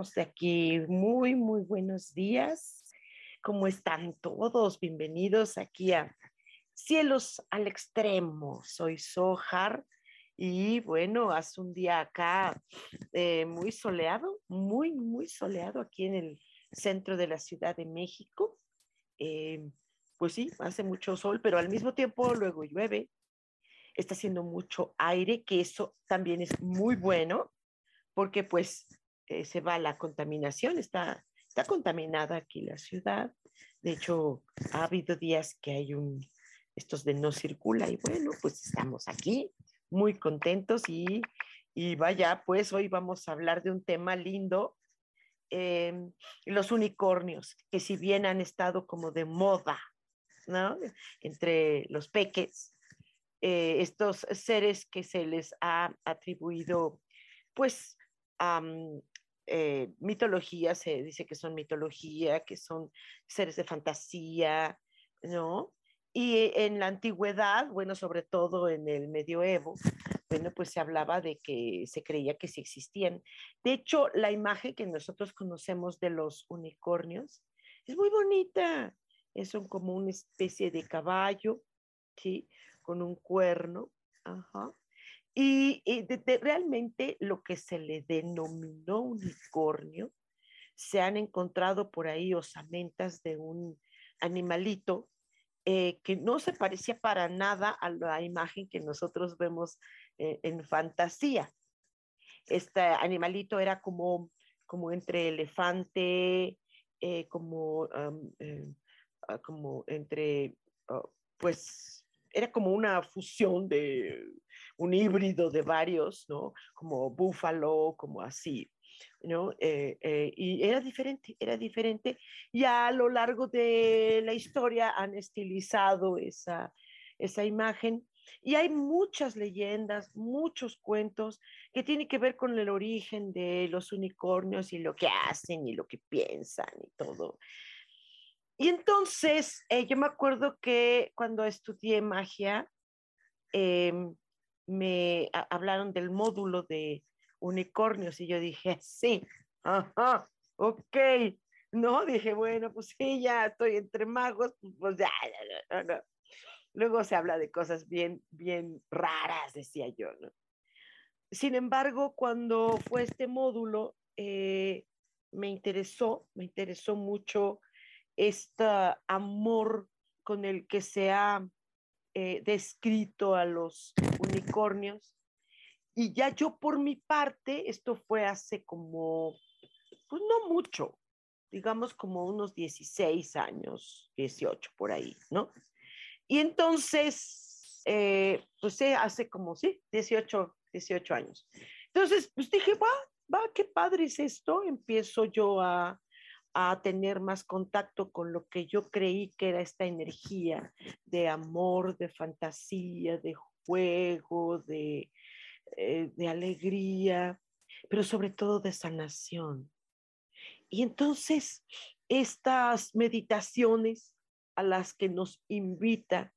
Estamos aquí. Muy, muy buenos días. ¿Cómo están todos? Bienvenidos aquí a Cielos al Extremo. Soy Sohar y bueno, hace un día acá eh, muy soleado, muy, muy soleado aquí en el centro de la Ciudad de México. Eh, pues sí, hace mucho sol, pero al mismo tiempo luego llueve está haciendo mucho aire, que eso también es muy bueno, porque pues eh, se va la contaminación, está, está contaminada aquí la ciudad. De hecho, ha habido días que hay un, estos de no circula y bueno, pues estamos aquí muy contentos y, y vaya, pues hoy vamos a hablar de un tema lindo, em, los unicornios, que si bien han estado como de moda, ¿no? Entre los peques, eh, estos seres que se les ha atribuido, pues, eh, mitología, se dice que son mitología, que son seres de fantasía, ¿no? Y en la antigüedad, bueno, sobre todo en el medioevo, bueno, pues se hablaba de que se creía que sí existían. De hecho, la imagen que nosotros conocemos de los unicornios es muy bonita. Es como una especie de caballo, ¿sí? con un cuerno. Y, realmente lo que se le denominó unicornio, se han encontrado por ahí osamentas de un animalito eh, que no se parecía para nada a la imagen que nosotros vemos eh, en fantasía. Este animalito era como, como entre elefante, eh, como, ah, como entre, oh, pues, era como una fusión de un híbrido de varios, ¿no? Como búfalo, como así, ¿no? Eh, eh, y era diferente, era diferente. Y a lo largo de la historia han estilizado esa, esa imagen. Y hay muchas leyendas, muchos cuentos que tienen que ver con el origen de los unicornios y lo que hacen y lo que piensan y todo. Y entonces, eh, yo me acuerdo que cuando estudié magia, em, me hablaron del módulo de unicornios y yo dije, sí, ajá, ok. No, dije, bueno, pues sí, ya estoy entre magos, pues, pues ya, Luego se habla de cosas bien, bien raras, decía yo, ¿no? Sin embargo, cuando fue este módulo, eh, me interesó, me interesó mucho este amor con el que se ha eh, descrito a los unicornios. Y ya yo por mi parte, esto fue hace como, pues no mucho, digamos como unos 16 años, 18 por ahí, ¿no? Y entonces, eh, pues hace como, sí, 18, 18 años. Entonces, pues dije, va, va, qué padre es esto. Empiezo yo a, a tener más contacto con lo que yo creí que era esta energía de amor, de fantasía, de juego, de, eh, de alegría, pero sobre todo de sanación. Y entonces, estas meditaciones a las que nos invita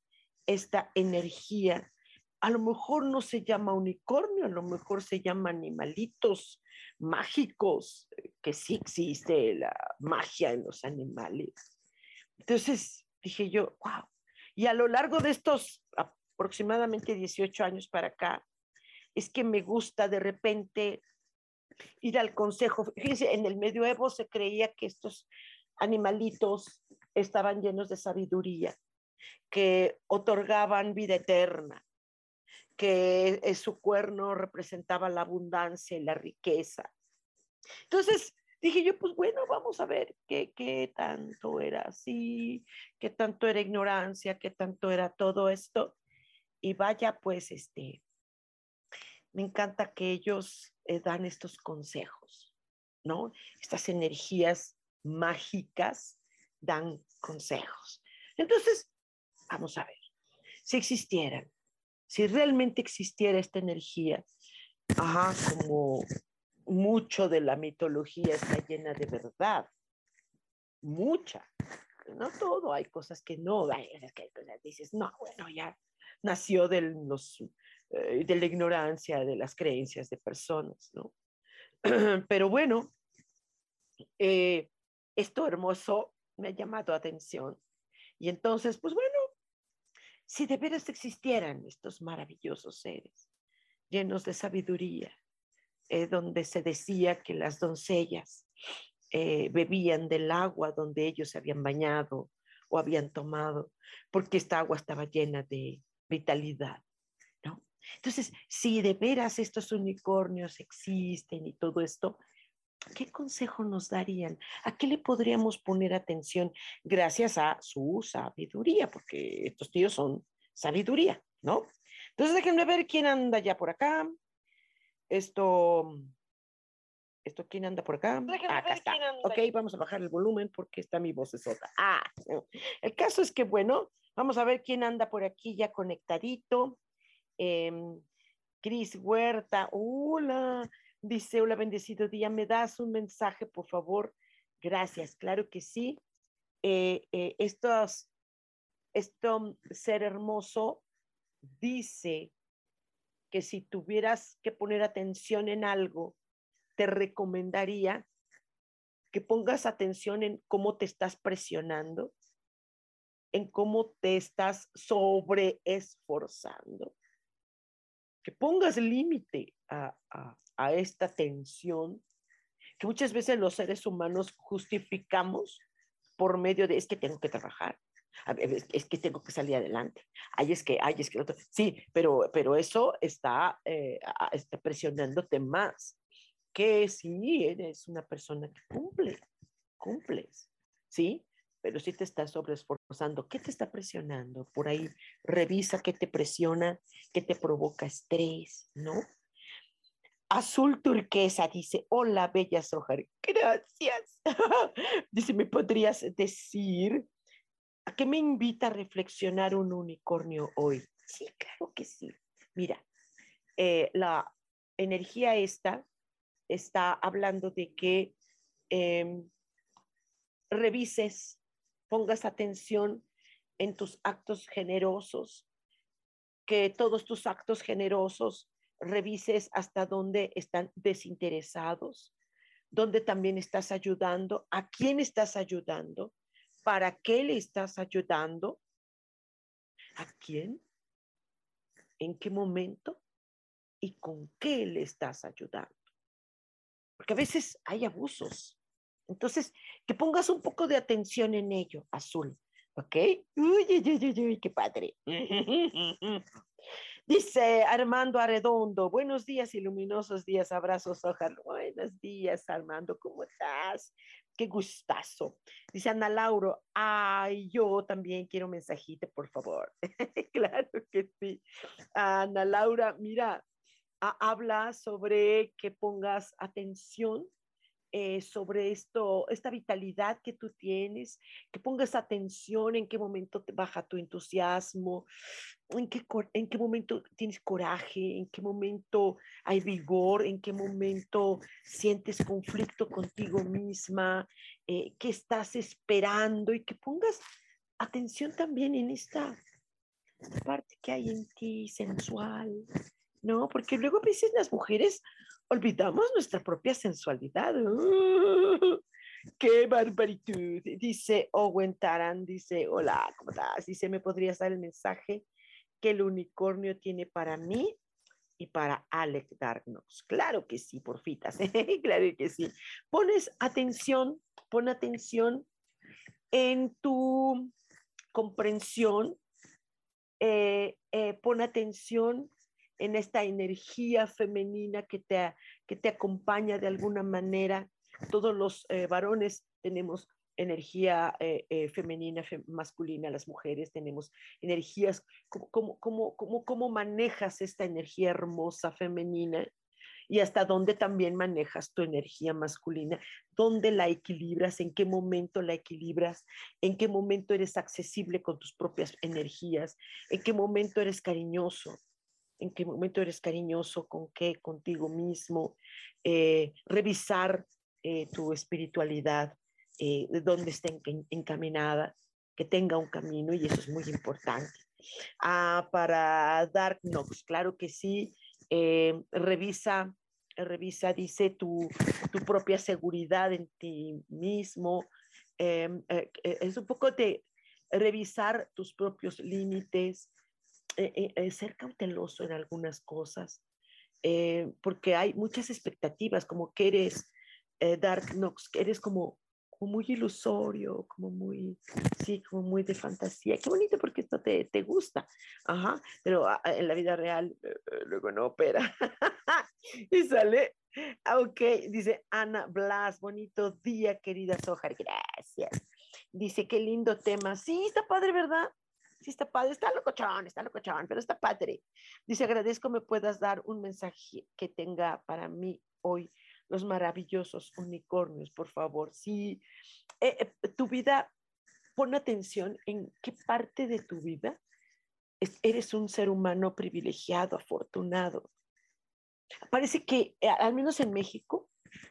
esta energía, a lo mejor no se llama unicornio, a lo mejor se llama animalitos, mágicos, que sí existe la magia en los animales. Entonces dije yo, wow. Y a lo largo de estos aproximadamente 18 años para acá, es que me gusta de repente ir al consejo. Fíjense, en el medioevo se creía que estos animalitos estaban llenos de sabiduría, que otorgaban vida eterna, que su cuerno representaba la abundancia y la riqueza. Entonces dije yo, pues bueno, vamos a ver qué, qué tanto era así, qué tanto era ignorancia, qué tanto era todo esto. Y vaya, pues, este, me encanta que ellos eh, dan estos consejos, ¿no? Estas energías mágicas dan consejos. Entonces, vamos a ver, si existieran, si realmente existiera esta energía, ajá, como mucho de la mitología está llena de verdad, mucha, no todo, hay cosas que no, hay que dices, no, bueno, ya nació de, los, eh, de la ignorancia, de las creencias de personas, ¿no? Pero bueno, eh, esto hermoso me ha llamado atención. Y entonces, pues bueno, si de veras existieran estos maravillosos seres llenos de sabiduría, eh, donde se decía que las doncellas eh, bebían del agua donde ellos se habían bañado o habían tomado, porque esta agua estaba llena de vitalidad, ¿no? Entonces, si de veras estos unicornios existen y todo esto, ¿qué consejo nos darían? ¿A qué le podríamos poner atención gracias a su sabiduría? Porque estos tíos son sabiduría, ¿no? Entonces déjenme ver quién anda ya por acá. Esto, esto quién anda por acá. acá está. Ok, vamos a bajar el volumen porque está mi voz sota. Ah, el caso es que, bueno, vamos a ver quién anda por aquí ya conectadito. Eh, Cris Huerta, hola. Dice, hola, bendecido día, ¿me das un mensaje, por favor? Gracias, claro que sí. Eh, eh, estos, esto ser hermoso dice que si tuvieras que poner atención en algo, te recomendaría que pongas atención en cómo te estás presionando, en cómo te estás sobre esforzando, que pongas límite a esta tensión que muchas veces los seres humanos justificamos por medio de es que tengo que trabajar, es que tengo que salir adelante, ay, es que, ay, es que otro. Sí, pero, pero eso está, eh, está presionándote más que si eres una persona que cumple, cumples, ¿sí? Pero si te estás sobreesforzando, ¿qué te está presionando? Por ahí, revisa qué te presiona, qué te provoca estrés, ¿no? Azul turquesa dice, hola, bella Sojar, gracias. dice, ¿me podrías decir a qué me invita a reflexionar un unicornio hoy? Sí, claro que sí. Mira, eh, la energía esta está hablando de que em, revises, pongas atención en tus actos generosos, que todos tus actos generosos revises hasta dónde están desinteresados, dónde también estás ayudando, a quién estás ayudando, para qué le estás ayudando, a quién, en qué momento y con qué le estás ayudando. Porque a veces hay abusos. Entonces, que pongas un poco de atención en ello, azul. ¿Ok? Uy, qué padre. Dice Armando Arredondo, buenos días y luminosos días, abrazos, ojalá. Buenos días, Armando, ¿cómo estás? Qué gustazo. Dice Ana Lauro, ay, yo también quiero un mensajito, por favor. claro que sí. Ana Laura, mira, habla sobre que pongas atención eh, sobre esto, esta vitalidad que tú tienes, que pongas atención en qué momento te baja tu entusiasmo, en qué, en qué momento tienes coraje, en qué momento hay vigor, en qué momento sientes conflicto contigo misma, eh, qué estás esperando y que pongas atención también en esta parte que hay en ti sensual, ¿no? Porque luego a veces las mujeres olvidamos nuestra propia sensualidad. ¡Qué barbaritud! Dice Owen Taran, dice, hola, ¿cómo estás? Dice, ¿me podrías dar el mensaje que el unicornio tiene para mí y para Alec darnos. Claro que sí, porfitas, claro que sí. Pones atención, pon atención en tu comprensión, eh, eh, pon atención en esta energía femenina que te, que te acompaña de alguna manera. Todos los eh, varones tenemos energía femenina, masculina, las mujeres tenemos energías, ¿cómo, cómo, cómo, cómo manejas esta energía hermosa femenina? y hasta dónde también manejas tu energía masculina, dónde la equilibras, en qué momento la equilibras, en qué momento eres accesible con tus propias energías, en qué momento eres cariñoso, en qué momento eres cariñoso con qué, contigo mismo, eh, revisar eh, tu espiritualidad, eh, de dónde está encaminada, que tenga un camino y eso es muy importante. Ah, para Dark Nox, claro que sí, revisa revisa, dice, tu, tu propia seguridad en ti mismo. Em, eh, eh, es un poco de revisar tus propios límites, eh, ser cauteloso en algunas cosas, porque hay muchas expectativas, como que eres Dark Nox, que eres como muy ilusorio, como muy, sí, como muy de fantasía. Qué bonito porque esto te, te gusta, ajá, pero ah, en la vida real eh, eh, luego no opera. y sale, ah, ok, dice Ana Blas, bonito día, querida Sojar, gracias. Dice, qué lindo tema. Sí, está padre, ¿verdad? Sí, está padre, está locochón, está locochón, pero está padre. Dice, agradezco me puedas dar un mensaje que tenga para mí hoy los maravillosos unicornios, por favor. Si eh, eh, tu vida, pon atención en qué parte de tu vida eres un ser humano privilegiado, afortunado. Parece que, eh, al menos en México,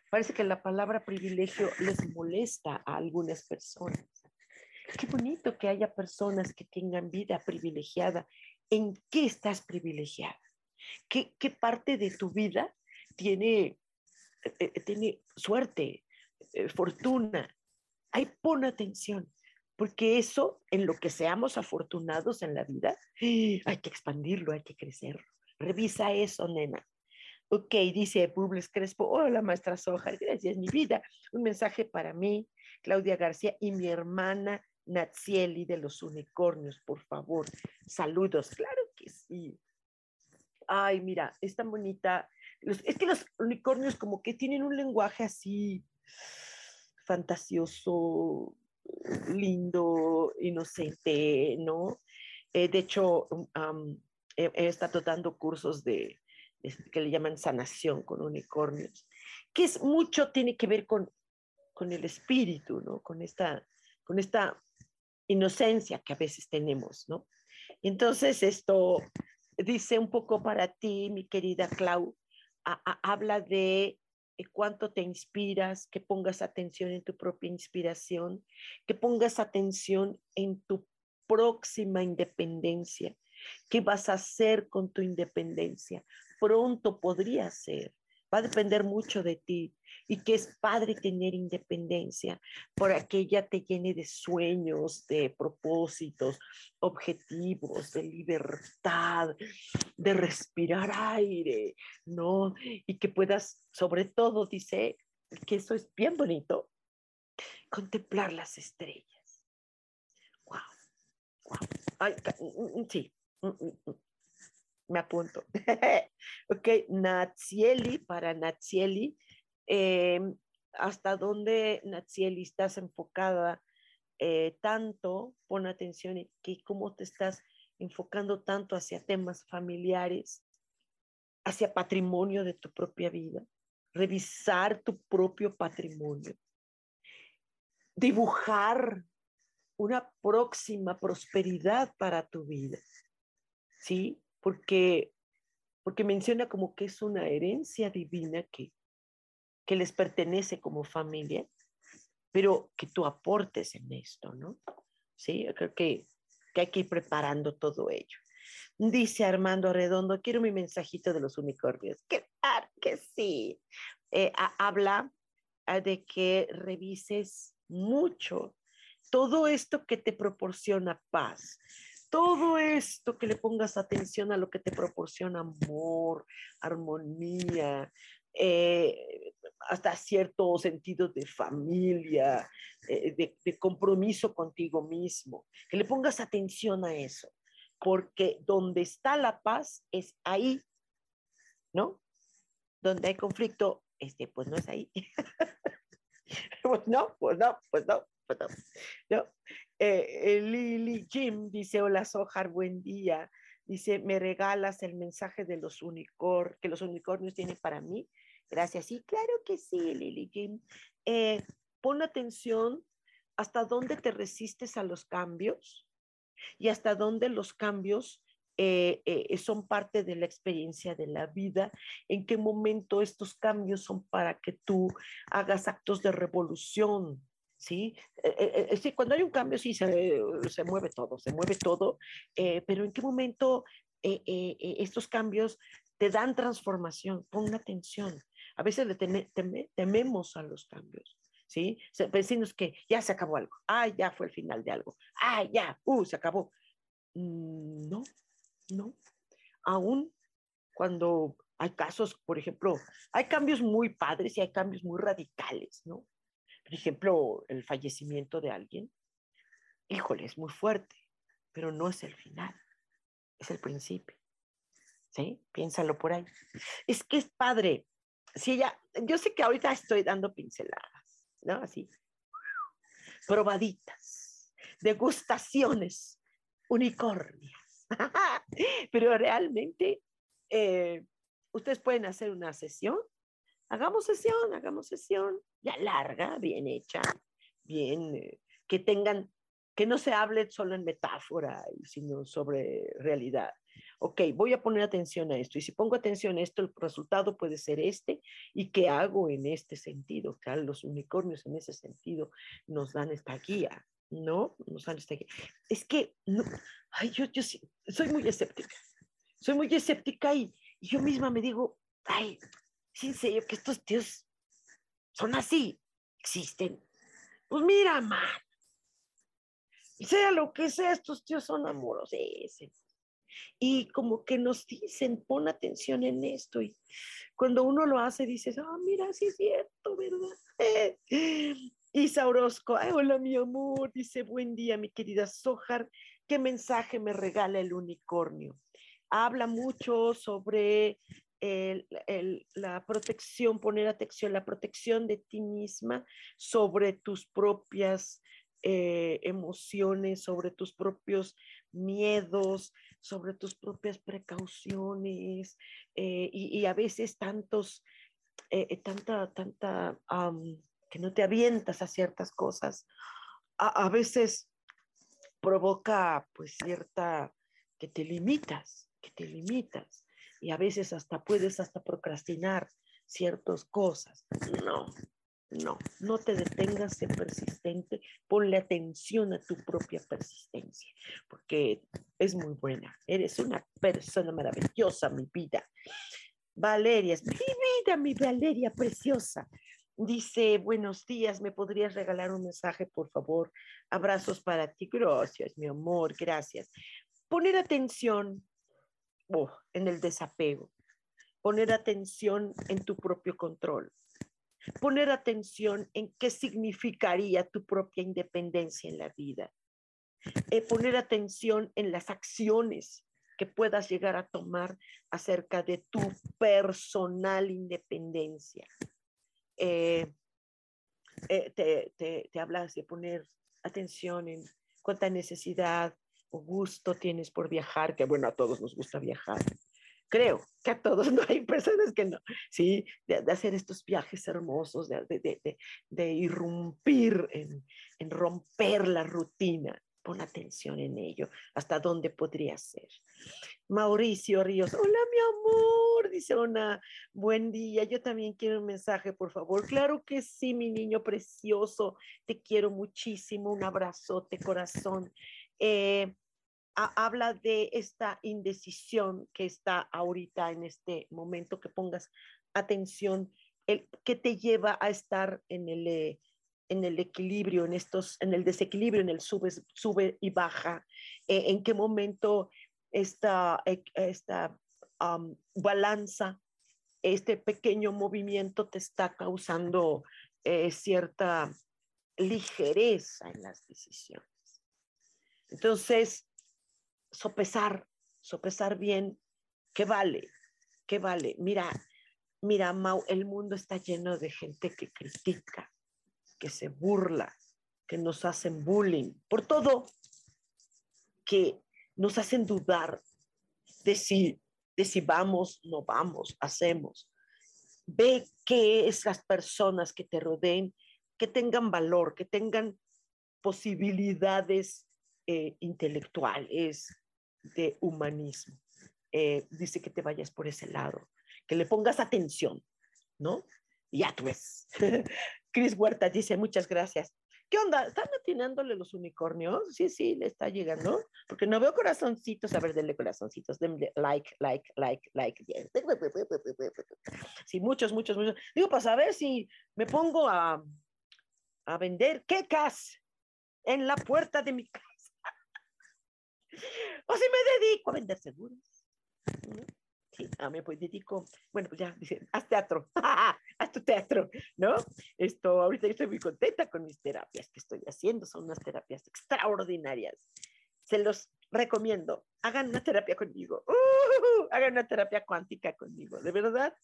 parece que la palabra privilegio les molesta a algunas personas. Qué bonito que haya personas que tengan vida privilegiada. ¿En qué estás privilegiada? ¿Qué, qué parte de tu vida tiene eh, tiene suerte, eh, fortuna. Ahí pon atención, porque eso, en lo que seamos afortunados en la vida, hay que expandirlo, hay que crecerlo. Revisa eso, nena. Ok, dice Bubles Crespo, hola maestra Soja, gracias, mi vida. Un mensaje para mí, Claudia García y mi hermana Natsieli de los unicornios, por favor. Saludos, claro que sí. Ay, mira, es tan bonita es que los unicornios como que tienen un lenguaje así fantasioso, lindo, inocente, ¿no? Eh, de hecho, he, estado dando cursos de, que le llaman sanación con unicornios, que es mucho, tiene que ver con, con el espíritu, ¿no? Con esta, con esta inocencia que a veces tenemos, ¿no? Entonces, esto dice un poco para ti, mi querida Clau, habla de eh, cuánto te inspiras, que pongas atención en tu propia inspiración, que pongas atención en tu próxima independencia. ¿Qué vas a hacer con tu independencia? Pronto podría ser va a depender mucho de ti y que es padre tener independencia para que ella te llene de sueños, de propósitos, objetivos, de libertad, de respirar aire, ¿no? Y que puedas, sobre todo, dice que eso es bien bonito, contemplar las estrellas. Wow, wow. Ay, mm, mm, sí, mm, me apunto. ok, Natsieli, para Natsieli, em, ¿hasta dónde Natsieli estás enfocada eh, tanto? Pon atención en que cómo te estás enfocando tanto hacia temas familiares, hacia patrimonio de tu propia vida, revisar tu propio patrimonio, dibujar una próxima prosperidad para tu vida. ¿Sí? Porque, porque menciona como que es una herencia divina que, que les pertenece como familia, pero que tú aportes en esto, ¿no? Sí, yo creo que, que hay que ir preparando todo ello. Dice Armando Redondo, quiero mi mensajito de los unicornios. Que, que sí. Eh, habla ah, de que revises mucho todo esto que te proporciona paz, todo esto que le pongas atención a lo que te proporciona amor, armonía, eh, hasta cierto sentido de familia, eh, de, de, compromiso contigo mismo, que le pongas atención a eso, porque donde está la paz es ahí, ¿no? Donde hay conflicto, este, pues no es ahí. pues no, pues no, pues no, pues no. ¿no? Eh, eh, Lily Jim dice, hola Sojar, buen día. Dice, ¿me regalas el mensaje de los unicornios, que los unicornios tienen para mí? Gracias. Sí, claro que sí, Lily Jim. Eh, pon atención hasta dónde te resistes a los cambios y hasta dónde los cambios son parte de la experiencia de la vida, en qué momento estos cambios son para que tú hagas actos de revolución, ¿sí? Eh, eh, eh, cuando hay un cambio, sí, se, se mueve todo, se mueve todo, pero ¿en qué momento estos cambios te dan transformación? Pon atención. A veces le tememos a los cambios, ¿sí? Pensamos que ya se acabó algo, ah, ya fue el final de algo, ah, ya, uh, se acabó. Mm, no, no. Aún cuando hay casos, por ejemplo, hay cambios muy padres y hay cambios muy radicales, ¿no? Ejemplo, el fallecimiento de alguien, híjole, es muy fuerte, pero no es el final, es el principio. ¿Sí? Piénsalo por ahí. Es que es padre. Si ella, yo sé que ahorita estoy dando pinceladas, ¿no? Así. Probaditas, degustaciones, unicornias. pero realmente, eh, ustedes pueden hacer una sesión hagamos sesión, hagamos sesión, ya larga, bien hecha, bien, eh, que tengan, que no se hable solo en metáfora, sino sobre realidad. Ok, voy a poner atención a esto, y si pongo atención a esto, el resultado puede ser este, y qué hago en este sentido, que los unicornios en ese sentido nos dan esta guía, ¿no? Nos dan esta guía. Es que, no, ay, yo, yo soy muy escéptica, soy muy escéptica y, y yo misma me digo, ay, ¿Es en serio que estos tíos son así? ¿Existen? Pues mira, man. Sea lo que sea, estos tíos son amorosos. Y como que nos dicen, pon atención en esto. Y cuando uno lo hace, dices, ah, mira, sí es cierto, ¿verdad? Isa Orozco, Ay, hola mi amor, dice, buen día mi querida Sojar, ¿qué mensaje me regala el unicornio? Habla mucho sobre la protección, poner atención, la protección de ti misma sobre tus propias eh, emociones, sobre tus propios miedos, sobre tus propias precauciones eh, y, a veces tantos, eh, tanta, tanta, que no te avientas a ciertas cosas, a, a veces provoca pues cierta, que te limitas, que te limitas y a veces hasta puedes hasta procrastinar ciertas cosas. No, no, no te detengas, sé persistente, ponle atención a tu propia persistencia, porque es muy buena. Eres una persona maravillosa, mi vida. Valeria, mi vida, mi Valeria preciosa. Dice, buenos días, ¿me podrías regalar un mensaje, por favor? Abrazos para ti. Gracias, mi amor, gracias. Poner atención en el desapego, poner atención en tu propio control, poner atención en qué significaría tu propia independencia en la vida, eh, poner atención en las acciones que puedas llegar a tomar acerca de tu personal independencia. Eh, eh, te, te, te hablas de poner atención en cuánta necesidad gusto tienes por viajar, que bueno, a todos nos gusta viajar. Creo que a todos no hay personas que no, sí, de, hacer estos viajes hermosos, de, de, de irrumpir en, en romper la rutina. Pon atención en ello, hasta dónde podría ser. Mauricio Ríos, hola mi amor, dice una, buen día, yo también quiero un mensaje, por favor. Claro que sí, mi niño precioso, te quiero muchísimo, un abrazote, corazón. Eh, habla de esta indecisión que está ahorita en este momento, que pongas atención, el, que te lleva a estar en el, eh, en el equilibrio, en estos, en el desequilibrio, en el sube, sube y baja, eh, en qué momento esta, e, esta balanza, este pequeño movimiento te está causando eh, cierta ligereza en las decisiones. Entonces, sopesar, sopesar bien, ¿qué vale? ¿Qué vale? Mira, mira, Mau, el mundo está lleno de gente que critica, que se burla, que nos hacen bullying, por todo, que nos hacen dudar de si, de si vamos, no vamos, hacemos. Ve qué es las personas que te rodeen, que tengan valor, que tengan posibilidades eh, intelectuales de humanismo. Eh, dice que te vayas por ese lado, que le pongas atención, ¿no? Ya tú ves. Cris Huerta dice, muchas gracias. ¿Qué onda? ¿Están atinándole los unicornios? Sí, sí, le está llegando. Porque no veo corazoncitos. A ver, denle corazoncitos. Denle like, like, like, like. Sí, muchos, muchos, muchos. Digo, para saber si me pongo a, a vender quecas en la puerta de mi casa. O si me dedico a vender seguros. Sí, a mí pues dedico, bueno, pues ya, dice, haz teatro, haz tu teatro, ¿no? Esto, ahorita yo estoy muy contenta con mis terapias que estoy haciendo, son unas terapias extraordinarias. Se los recomiendo, hagan una terapia conmigo, uh, hagan una terapia cuántica conmigo, de verdad.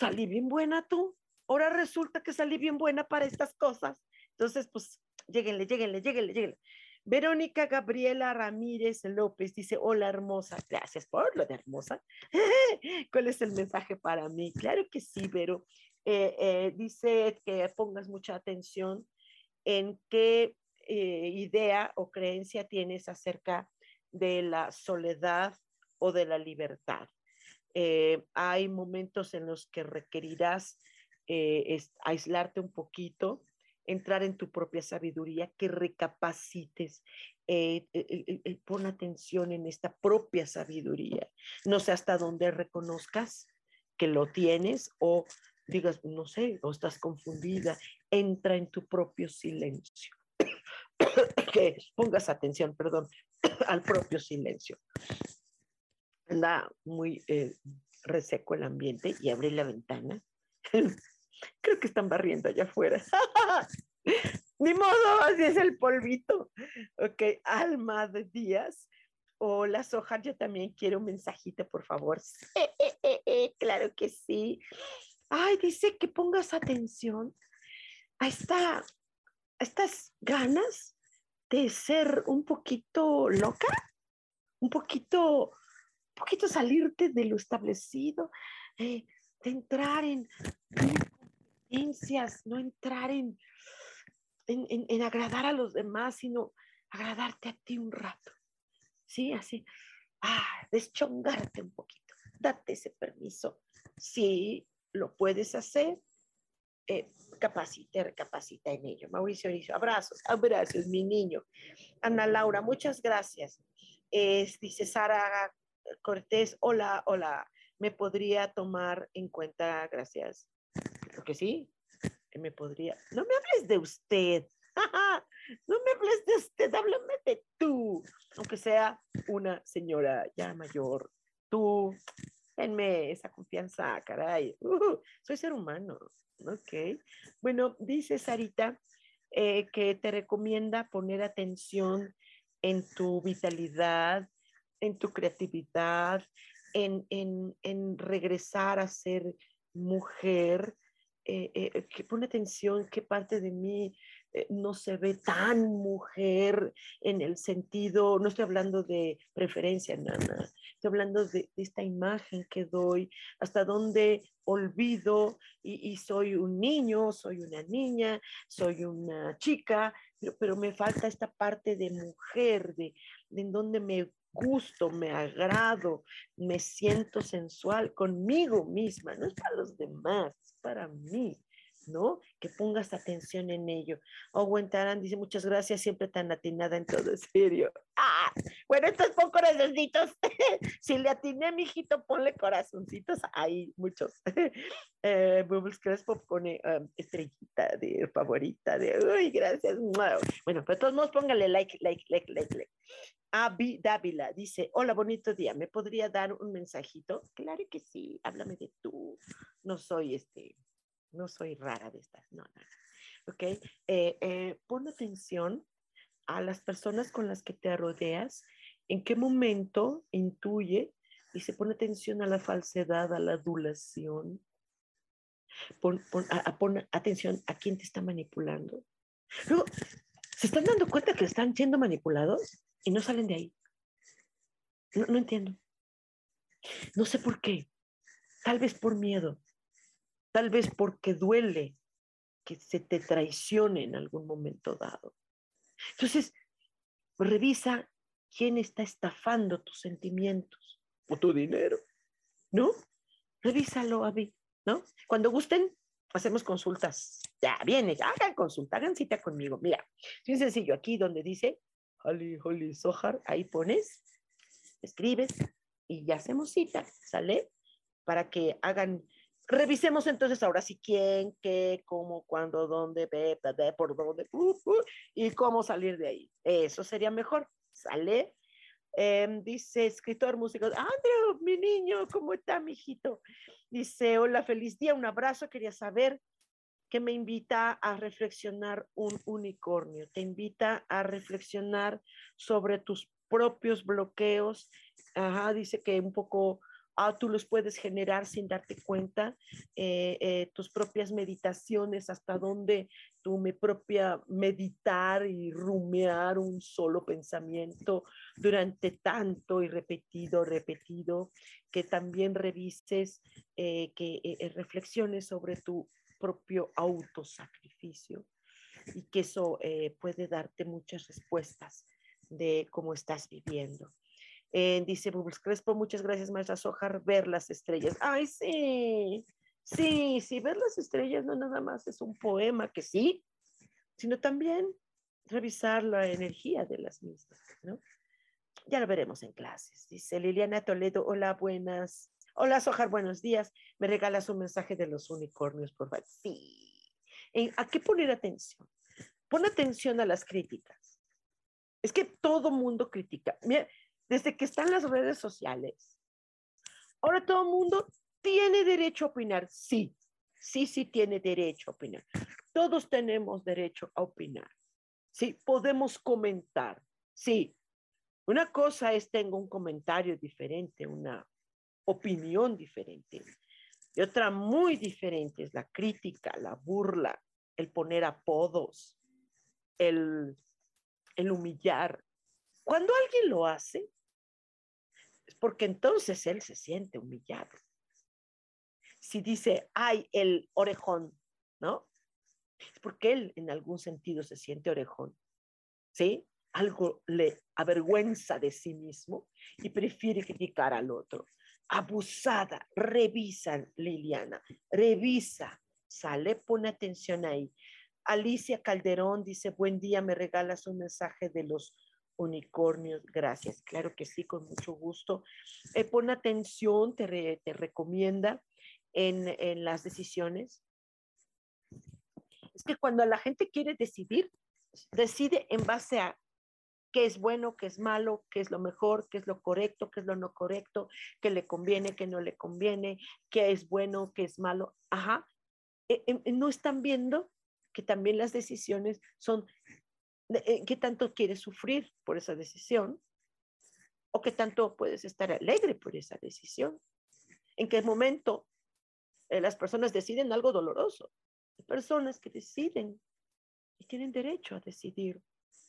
Salí bien buena tú, ahora resulta que salí bien buena para estas cosas. Entonces, pues, lleguenle, lleguenle, lleguenle, lleguenle. Verónica Gabriela Ramírez López dice, hola hermosa, gracias por lo de hermosa. ¿Cuál es el mensaje para mí? Claro que sí, Vero. Eh, eh, dice que pongas mucha atención en qué eh, idea o creencia tienes acerca de la soledad o de la libertad. hay momentos en los que requerirás aislarte un poquito, entrar en tu propia sabiduría, que recapacites, eh, eh, eh, pon atención en esta propia sabiduría. No sé hasta dónde reconozcas que lo tienes o digas, no sé, o estás confundida, entra en tu propio silencio. que pongas atención, perdón, al propio silencio. Anda muy reseco el ambiente y abre la ventana. Creo que están barriendo allá afuera. Ni modo, así es el polvito. Ok, Alma de Díaz. Hola, Sojar, yo también quiero un mensajito, por favor. claro que sí. Ay, dice que pongas atención a, esta, a estas ganas de ser un poquito loca, un poquito, un poquito salirte de lo establecido, eh, de entrar en no entrar en, en, agradar a los demás, sino agradarte a ti un rato. Sí, así, ah, deschongarte un poquito, date ese permiso. Si lo puedes hacer, eh, capacita, recapacita en ello. Mauricio abrazos, abrazos, mi niño. Ana Laura, muchas gracias. dice Sara Cortés, hola, hola, me podría tomar en cuenta, gracias que sí, me podría. No me hables de usted. no me hables de usted, háblame de tú. Aunque sea una señora ya mayor. Tú, denme esa confianza, caray. Uh, soy ser humano. Ok. Bueno, dice Sarita eh, que te recomienda poner atención en tu vitalidad, en tu creatividad, en, en, en regresar a ser mujer, eh, eh, que pone atención qué parte de mí eh, no se ve tan mujer en el sentido, no estoy hablando de preferencia, nada, estoy hablando de, esta imagen que doy, hasta dónde olvido y, soy un niño, soy una niña, soy una chica, pero, pero me falta esta parte de mujer, de, de en donde me gusto, me agrado, me siento sensual conmigo misma, no es para los demás, es para mí. ¿No? Que pongas atención en ello. Owen dice, muchas gracias, siempre tan atinada en todo, serio. Ah, bueno, estos pon corazoncitos. si le atiné, mijito, ponle corazoncitos. Ahí, muchos. eh, Bubbles Crespo pone um, estrellita de favorita, de, uy, gracias. Bueno, pero todos modos, póngale like, like, like, like, like. Abby Dávila dice, hola, bonito día, ¿me podría dar un mensajito? Claro que sí, háblame de tú. No soy este, no soy rara de estas, no, no. Ok, eh, eh, pon atención a las personas con las que te rodeas, en qué momento intuye y se pone atención a la falsedad, a la adulación. Pon, atención a quién te está manipulando. Luego, ¿se están dando cuenta que están siendo manipulados y no salen de ahí? No entiendo. No sé por qué. Tal vez por miedo, tal vez porque duele que se te traicione en algún momento dado. Entonces, revisa quién está estafando tus sentimientos o tu dinero, ¿no? Revísalo, Abby, ¿no? Cuando gusten, hacemos consultas. Ya, viene, hagan consulta, hagan cita conmigo. Mira, es bien sencillo, aquí donde dice Holly, Holly Sohar, ahí pones, escribes y ya hacemos cita, ¿sale? Para que hagan Revisemos entonces ahora sí quién, qué, cómo, cuándo, dónde, ve, por dónde, uh, uh, y cómo salir de ahí. Eso sería mejor. ¿Sale? Em, dice escritor, músico, Andrew, mi niño, ¿cómo está, mi hijito? Dice, hola, feliz día, un abrazo. Quería saber que me invita a reflexionar un unicornio. Te invita a reflexionar sobre tus propios bloqueos. Ajá, dice que un poco ah, tú los puedes generar sin darte cuenta, eh, eh, tus propias meditaciones, hasta dónde tu me propia meditar y rumear un solo pensamiento durante tanto y repetido, repetido, que también revises, eh, que reflexiones sobre tu propio autosacrificio y que eso puede darte muchas respuestas de cómo estás viviendo. Eh, dice Bubbles Crespo, muchas gracias, maestra Sojar, ver las estrellas. Ay, sí, sí, sí, ver las estrellas no nada más es un poema que sí, sino también revisar la energía de las mismas, ¿no? Ya lo veremos en clases. Dice Liliana Toledo, hola, buenas. Hola, Sojar, buenos días. ¿Me regalas un mensaje de los unicornios, por favor? Sí. ¿A qué poner atención? Pon atención a las críticas. Es que todo mundo critica. Mira, desde que están las redes sociales. Ahora todo el mundo tiene derecho a opinar. Sí, sí, sí tiene derecho a opinar. Todos tenemos derecho a opinar. Sí, podemos comentar. Sí, una cosa es tengo un comentario diferente, una opinión diferente. Y otra muy diferente es la crítica, la burla, el poner apodos, el, el humillar. Cuando alguien lo hace, porque entonces él se siente humillado. Si dice, ay, el orejón, ¿no? Es porque él en algún sentido se siente orejón, ¿sí? Algo le avergüenza de sí mismo y prefiere criticar al otro. Abusada, revisa, Liliana, revisa, sale, pone atención ahí. Alicia Calderón dice, buen día, me regalas un mensaje de los unicornios, gracias. Claro que sí, con mucho gusto. Eh, pon atención, te, te recomienda en, en, las decisiones. Es que cuando la gente quiere decidir, decide en base a qué es bueno, qué es malo, qué es lo mejor, qué es lo correcto, qué es lo no correcto, qué le conviene, qué no le conviene, qué es bueno, qué es malo. Ajá. Eh, eh, no están viendo que también las decisiones son qué tanto quieres sufrir por esa decisión o qué tanto puedes estar alegre por esa decisión. En qué momento eh, las personas deciden algo doloroso. Hay personas que deciden y tienen derecho a decidir.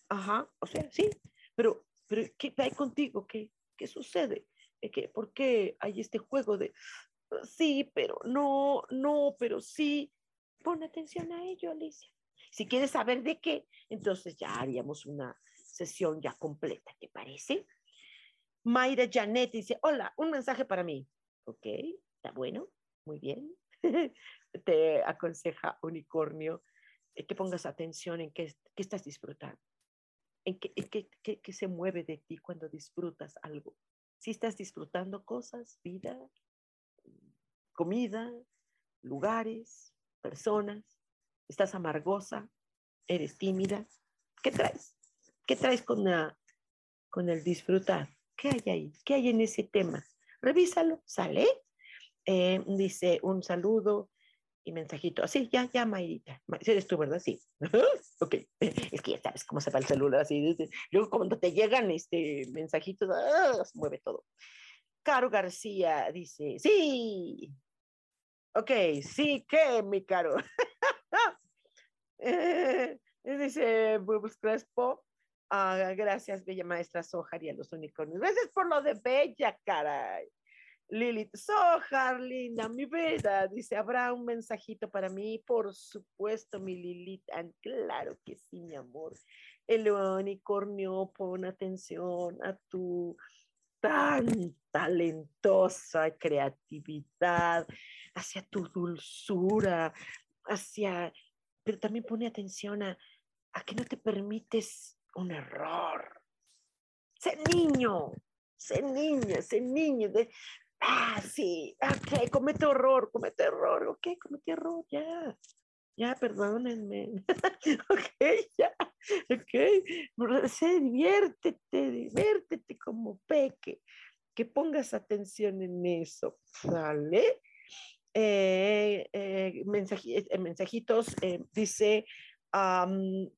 Ajá, o sea, sí, pero, pero ¿qué hay contigo? ¿Qué, qué sucede? Eh, ¿Qué, ¿Por qué hay este juego de sí, pero no, no, pero sí? Pon atención a ello, Alicia. Si quieres saber de qué, entonces ya haríamos una sesión ya completa, ¿te parece? Mayra Janet dice, hola, un mensaje para mí. Ok, está bueno, muy bien. te aconseja Unicornio eh, que pongas atención en qué, qué estás disfrutando, en qué, qué, qué, qué se mueve de ti cuando disfrutas algo. Si estás disfrutando cosas, vida, comida, lugares, personas, estás amargosa, eres tímida, ¿qué traes? ¿Qué traes con, la, con el disfrutar? ¿Qué hay ahí? ¿Qué hay en ese tema? Revísalo, sale. Eh, dice un saludo y mensajito. Así, ya, ya, Mayrita. Eres tú, ¿verdad? Sí. ok. Es que ya sabes cómo se va el celular así. Luego, cuando te llegan este mensajitos, ¡ah! se mueve todo. Caro García dice, sí. Ok, sí, ¿qué, mi caro? dice Bubbles Crespo. Ah, gracias, bella maestra Sojar y a los unicornios. Gracias por lo de bella, caray. Lilith Sojar, linda, mi vida. Dice, ¿habrá un mensajito para mí? Por supuesto, mi Lilith. Ah, claro que sí, mi amor. El unicornio, pon atención a tu tan talentosa creatividad, hacia tu dulzura, hacia, pero también pone atención a, a que no te permites un error. Sé niño, sé niña, sé niño. De, ah, sí, ok, comete error, comete error, ok, comete error, ya. Ya, perdónenme. ok, ya. Ok. Se diviértete, diviértete como peque. Que pongas atención en eso. ¿Sale? Eh, eh, eh, mensajitos, dice um,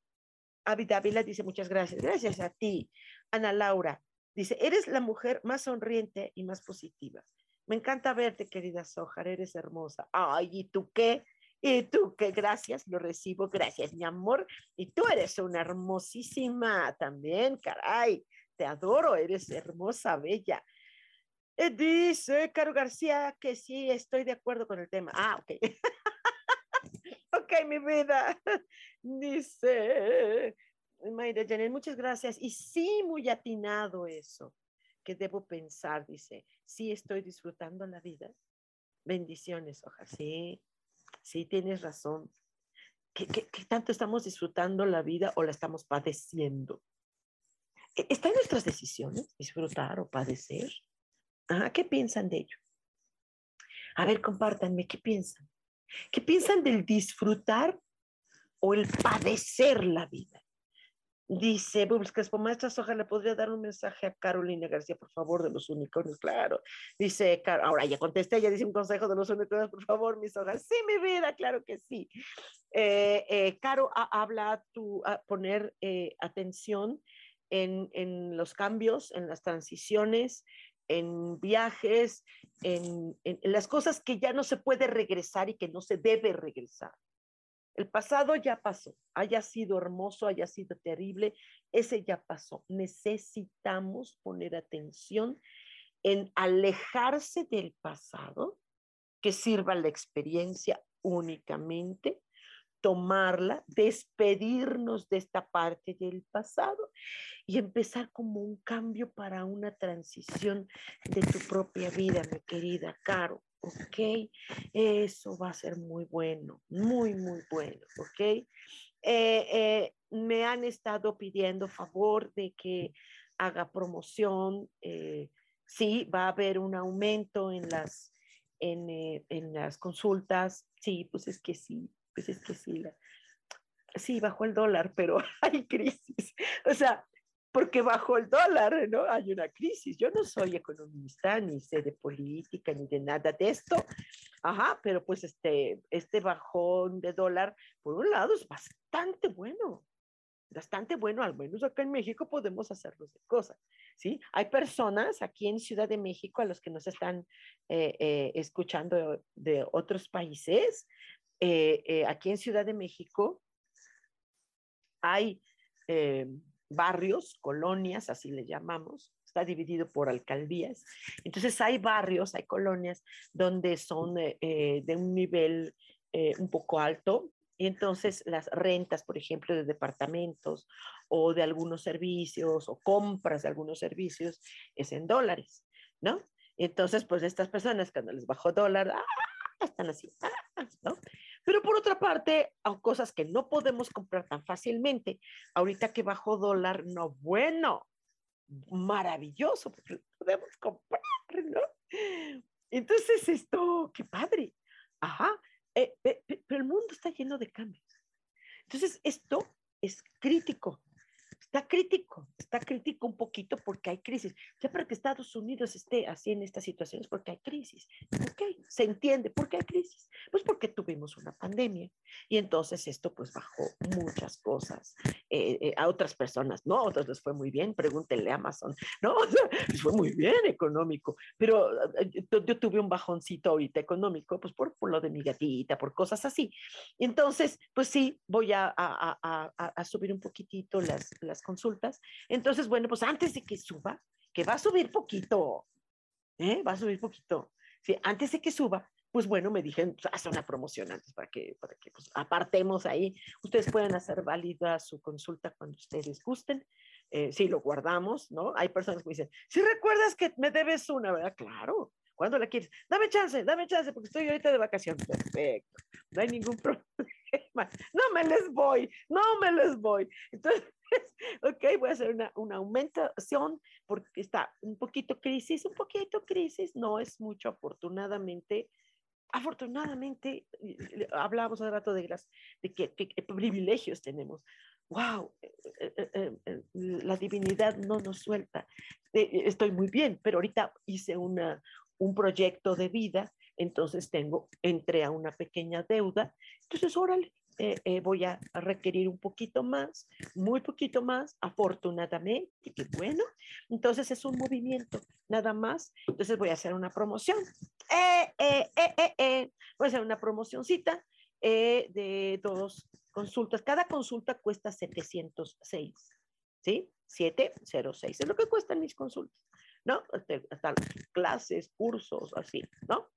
Avi dice muchas gracias. Gracias a ti. Ana Laura dice, eres la mujer más sonriente y más positiva. Me encanta verte, querida Sojar, eres hermosa. Ay, ¿y tú qué? Y tú, qué gracias, lo recibo, gracias, mi amor. Y tú eres una hermosísima también, caray. Te adoro, eres hermosa, bella. Eh, dice Caro García que sí, estoy de acuerdo con el tema. Ah, ok. ok, mi vida. Dice Mayra Janet, muchas gracias. Y sí, muy atinado eso, que debo pensar, dice, sí estoy disfrutando la vida. Bendiciones, ojalá. Sí, sí, tienes razón. ¿Qué, tanto estamos disfrutando la vida o la estamos padeciendo? ¿E, ¿Está en nuestras decisiones disfrutar o padecer? Ah, ¿Qué piensan de ello? A ver, compártanme, ¿qué piensan? ¿Qué piensan del disfrutar o el padecer la vida? Dice Bubbles Crespo, maestra Soja, ¿le podría dar un mensaje a Carolina García, por favor, de los unicornios? Claro. Dice, ahora ya contesté, ella dice un consejo de los unicornios, por favor, mis hojas. Sí, mi vida, claro que sí. Eh, eh, Caro, habla tu, a poner eh, atención en, en, los cambios, en las transiciones, en viajes, en, las cosas que ya no se puede regresar y que no se debe regresar. El pasado ya pasó, haya sido hermoso, haya sido terrible, ese ya pasó. Necesitamos poner atención en alejarse del pasado, que sirva la experiencia únicamente, tomarla, despedirnos de esta parte del pasado y empezar como un cambio para una transición de tu propia vida, mi querida Caro ok, eso va a ser muy bueno, muy, muy bueno, ok. Eh, eh, me han estado pidiendo favor de que haga promoción, eh, sí, va a haber un aumento en las, en, en, las consultas, sí, pues es que sí, pues es que sí, sí, bajó el dólar, pero hay crisis, o sea, porque bajo el dólar, ¿no? Hay una crisis. Yo no soy economista, ni sé de política, ni de nada de esto. Ajá, pero pues este, este bajón de dólar, por un lado, es bastante bueno. Bastante bueno, al menos acá en México podemos hacerlos de cosas, ¿sí? Hay personas aquí en Ciudad de México a los que nos están eh, eh, escuchando de, otros países. Eh, aquí en Ciudad de México hay barrios, colonias, así le llamamos, está dividido por alcaldías. Entonces hay barrios, hay colonias donde son eh, eh, de un nivel eh, un poco alto y entonces las rentas, por ejemplo, de departamentos o de algunos servicios o compras de algunos servicios es en dólares, ¿no? Entonces, pues estas personas cuando les bajó dólar, ¡ah! están así, ah, ¿no? Pero por otra parte, hay cosas que no podemos comprar tan fácilmente. Ahorita que bajó dólar, no, bueno, maravilloso, porque podemos comprar, ¿no? Entonces, esto, qué padre. Ajá, eh, pero el mundo está lleno de cambios. Entonces, esto es crítico está crítico, está crítico un poquito porque hay crisis. Ya para que Estados Unidos esté así en estas situaciones, porque hay crisis. Ok, se entiende, ¿por qué hay crisis? Pues porque tuvimos una pandemia y entonces esto pues bajó muchas cosas eh, eh, a otras personas, ¿no? A otros les fue muy bien, pregúntenle a Amazon, ¿no? les fue muy bien económico, pero eh, yo, tuve un bajoncito ahorita económico, pues por, por, lo de mi gatita, por cosas así. Entonces, pues sí, voy a, a, a, a subir un poquitito las, las consultas. Entonces, bueno, pues antes de que suba, que va a subir poquito, ¿eh? va a subir poquito. Sí, antes de que suba, pues bueno, me dijeron, pues, haz una promoción antes para que, para que pues, apartemos ahí. Ustedes pueden hacer válida su consulta cuando ustedes gusten. Eh, si lo guardamos, ¿no? Hay personas que me dicen, si recuerdas que me debes una, ¿verdad? Claro. ¿Cuándo la quieres? Dame chance, dame chance, porque estoy ahorita de vacaciones. Perfecto. No hay ningún problema. No me les voy, no me les voy. Entonces, ok, voy a hacer una, una, aumentación porque está un poquito crisis, un poquito crisis, no es mucho afortunadamente. Afortunadamente, hablábamos hace rato de, las, de qué privilegios tenemos. ¡Wow! Eh, eh, eh, la divinidad no nos suelta. estoy muy bien, pero ahorita hice una, un proyecto de vida, entonces tengo, entré a una pequeña deuda, entonces órale, eh, eh, voy a requerir un poquito más, muy poquito más, afortunadamente, qué bueno. Entonces es un movimiento, nada más. Entonces voy a hacer una promoción. Eh, voy a hacer una promocioncita de dos consultas. Cada consulta cuesta 706, ¿sí? 706 es lo que cuestan mis consultas, ¿no? Hasta clases, cursos, así, ¿no?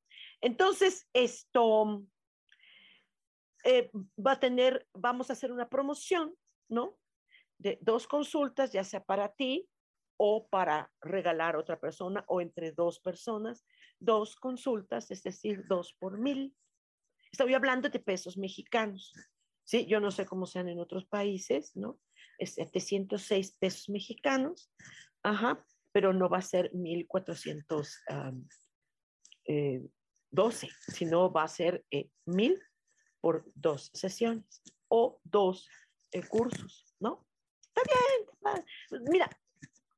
Entonces, esto, eh, va a tener, vamos a hacer una promoción, ¿no? De dos consultas, ya sea para ti o para regalar a otra persona o entre dos personas, dos consultas, es decir, dos por mil. Estoy hablando de pesos mexicanos, ¿sí? Yo no sé cómo sean en otros países, ¿no? Es 706 pesos mexicanos, ajá, pero no va a ser 1412, eh, sino va a ser eh, mil por dos sesiones o dos eh, cursos, ¿no? Está bien. Mira,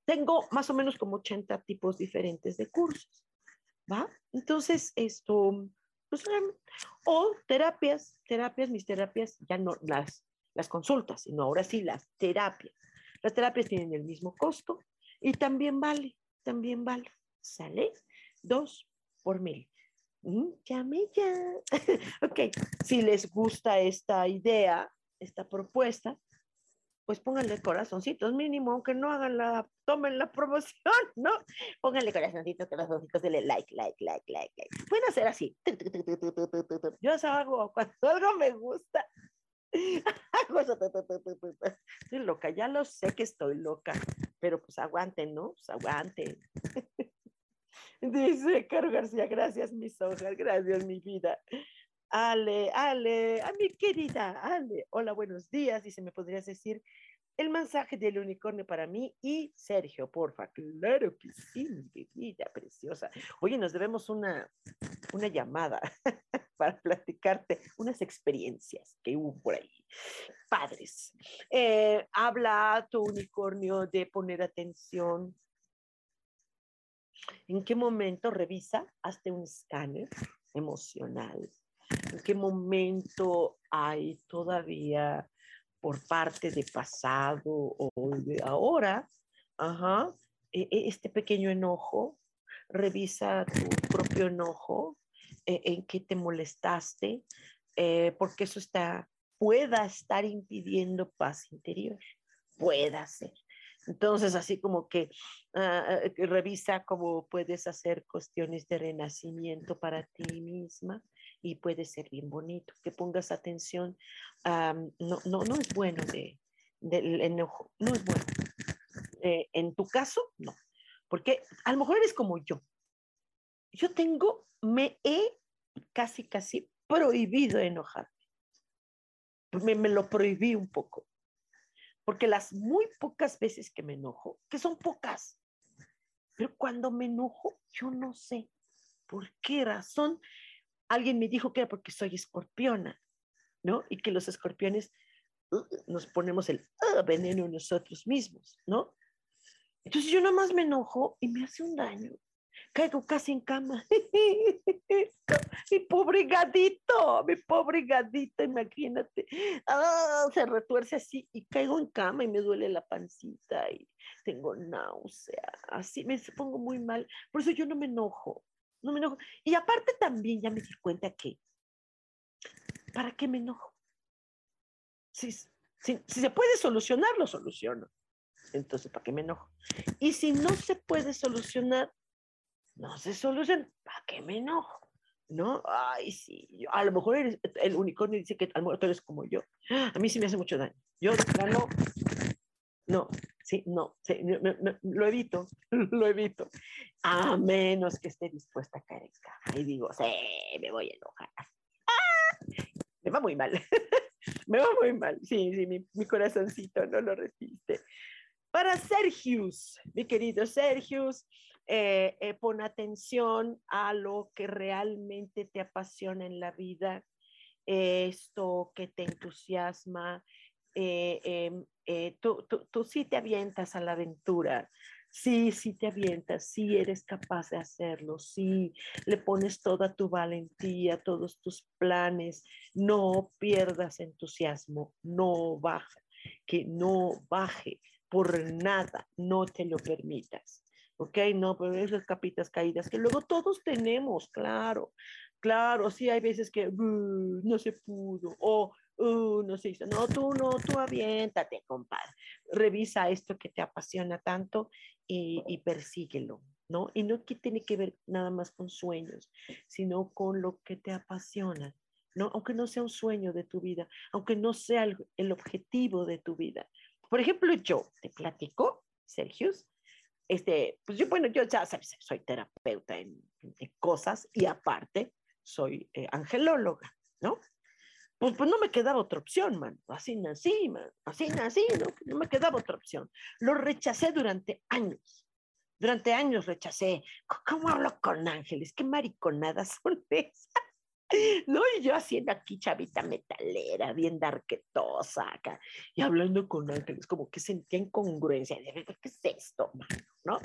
tengo más o menos como 80 tipos diferentes de cursos, ¿va? Entonces, esto, pues, em, o terapias, terapias, mis terapias, ya no las, las consultas, sino ahora sí las terapias. Las terapias tienen el mismo costo y también vale, también vale, ¿sale? Dos por mil. Llame ya. ok, si les gusta esta idea, esta propuesta, pues pónganle corazoncitos mínimo, aunque no hagan la, tomen la promoción, ¿no? Pónganle corazoncitos, corazoncitos, denle like, like, like, like, like. Pueden hacer así. Yo eso hago cuando algo me gusta. Estoy loca, ya lo sé que estoy loca, pero pues aguanten, ¿no? Pues aguanten. Dice Caro García, gracias mis hojas, gracias mi vida. Ale, Ale, a mi querida Ale, hola, buenos días. Dice, ¿me podrías decir el mensaje del unicornio para mí y Sergio, porfa? Claro que sí, mi vida preciosa. Oye, nos debemos una, una llamada para platicarte unas experiencias que hubo por ahí. Padres. Eh, habla tu unicornio de poner atención ¿En qué momento revisa? Hazte un escáner emocional. ¿En qué momento hay todavía por parte de pasado o de ahora, e, e, este pequeño enojo? Revisa tu propio enojo, e, en qué te molestaste, eh, porque eso está, pueda estar impidiendo paz interior. Pueda ser. Entonces, así como ah, que, revisa cómo puedes hacer cuestiones de renacimiento para ti misma y puede ser bien bonito, que pongas atención. no, no, no es bueno de, enojo, no es bueno. Eh, en tu caso, no, porque a lo mejor eres como yo. Yo tengo, me he casi, casi prohibido enojarme. Me, me lo prohibí un poco. Porque las muy pocas veces que me enojo, que son pocas, pero cuando me enojo, yo no sé por qué razón. Alguien me dijo que era porque soy escorpiona, ¿no? Y que los escorpiones uh, nos ponemos el uh, veneno nosotros mismos, ¿no? Entonces yo nomás me enojo y me hace un daño caigo casi en cama. mi pobre gadito, mi pobre gadito, imagínate. Ah, se retuerce así y caigo en cama y me duele la pancita y tengo náusea. Así me pongo muy mal. Por eso yo no me enojo, no me enojo. Y aparte también ya me di cuenta que, ¿para qué me enojo? Si, si, si se puede solucionar, lo soluciono. Entonces, ¿para qué me enojo? Y si no se puede solucionar, no se soluciona, ¿para qué me enojo? ¿No? Ay, sí, yo, a lo mejor eres, el unicornio dice que a lo mejor eres como yo. A mí sí me hace mucho daño. Yo, no, no, sí, no, sí, lo evito, lo evito. A menos que esté dispuesta a caer en caja. Y digo, sí, me voy a enojar. ¡Ah! Me va muy mal. me va muy mal. Sí, sí, mi, mi corazoncito no lo resiste. Para Sergius, mi querido Sergius, eh, eh, pon atención a lo que realmente te apasiona en la vida, esto que te entusiasma. Eh, em, tú, tú, tú, sí te avientas a la aventura, sí, sí te avientas, sí eres capaz de hacerlo, sí le pones toda tu valentía, todos tus planes, no pierdas entusiasmo, no baja, que no baje por nada, no te lo permitas. ¿Ok? No, pero esas capitas caídas que luego todos tenemos, claro, claro, sí hay veces que no se pudo o no se hizo, no, tú no, tú aviéntate, compadre, revisa esto que te apasiona tanto y, y persíguelo. ¿No? Y no que tiene que ver nada más con sueños, sino con lo que te apasiona, ¿no? Aunque no sea un sueño de tu vida, aunque no sea el, el objetivo de tu vida. Por ejemplo, yo te platico, Sergio, este, pues yo, bueno, yo ya sabes, soy terapeuta en, cosas y aparte soy eh, angelóloga, ¿no? Pues, pues no me quedaba otra opción, man. Así nací, man. Así nací, ¿no? No me quedaba otra opción. Lo rechacé durante años. Durante años rechacé. ¿Cómo hablo con ángeles? ¿Qué mariconadas son esas? No, y yo haciendo aquí chavita metalera, bien darquetosa y hablando con ángeles, como que sentía incongruencia, ¿qué es esto, ¿No?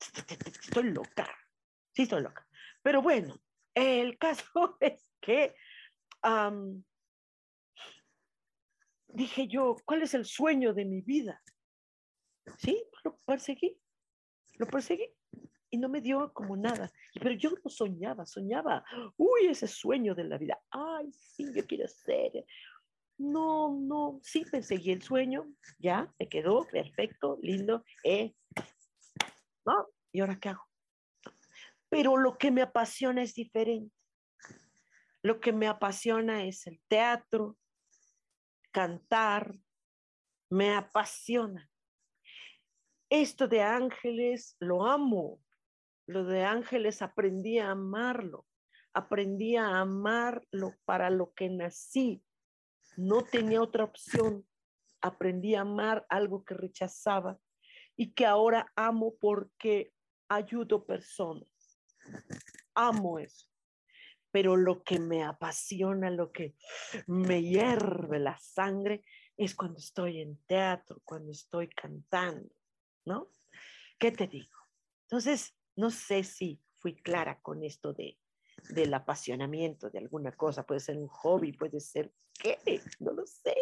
Estoy loca, sí estoy loca. Pero bueno, el caso es que dije yo, ¿cuál es el sueño de mi vida? Sí, lo perseguí, lo perseguí y no me dio como nada. Pero yo no soñaba, soñaba, uy, ese sueño de la vida. Ay, sí, yo quiero ser. No, no, sí perseguí el sueño, ya, me quedó perfecto, lindo, eh. ¿No? ¿Y ahora qué hago? Pero lo que me apasiona es diferente. Lo que me apasiona es el teatro, cantar, me apasiona. Esto de ángeles lo amo, lo de ángeles aprendí a amarlo, aprendí a amarlo para lo que nací. No tenía otra opción. Aprendí a amar algo que rechazaba y que ahora amo porque ayudo personas. Amo eso. Pero lo que me apasiona, lo que me hierve la sangre, es cuando estoy en teatro, cuando estoy cantando, ¿no? ¿Qué te digo? Entonces, no sé si fui clara con esto de, del apasionamiento de alguna cosa. Puede ser un hobby, puede ser, ¿qué? No lo sé.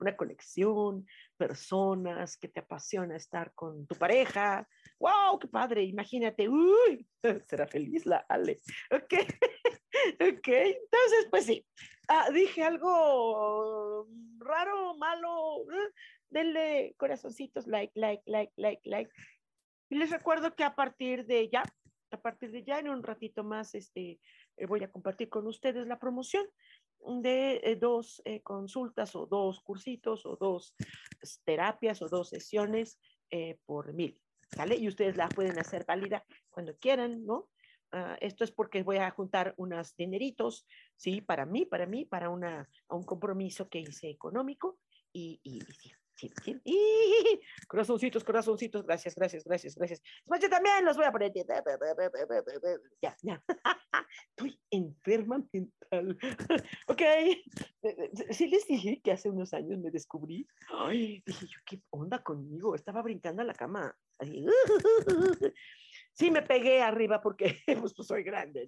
Una conexión, personas que te apasiona estar con tu pareja. ¡Wow! ¡Qué padre! Imagínate. ¡Uy! Será feliz la Ale. Ok. ok. Entonces, pues sí. Ah, dije algo raro, malo. denle corazoncitos, like, like, like, like, like. Y les recuerdo que a partir de ya, a partir de ya, en un ratito más, este, eh, voy a compartir con ustedes la promoción de eh, dos eh, consultas o dos cursitos o dos pues, terapias o dos sesiones por mil, ¿sale? Y ustedes la pueden hacer válida cuando quieran, ¿no? ah, esto es porque voy a juntar unos dineritos, ¿sí? Para mí, para mí, para una, un compromiso que hice económico y, y, sí, sí. Y, corazoncitos, corazoncitos, gracias, gracias, gracias, gracias. Yo también los voy a poner. Ya, ya. Estoy enferma mental. ok. Sí les dije que hace unos años me descubrí. Ay, dije yo, ¿qué onda conmigo? Estaba brincando a la cama. Sí, me pegué arriba porque pues, soy grande.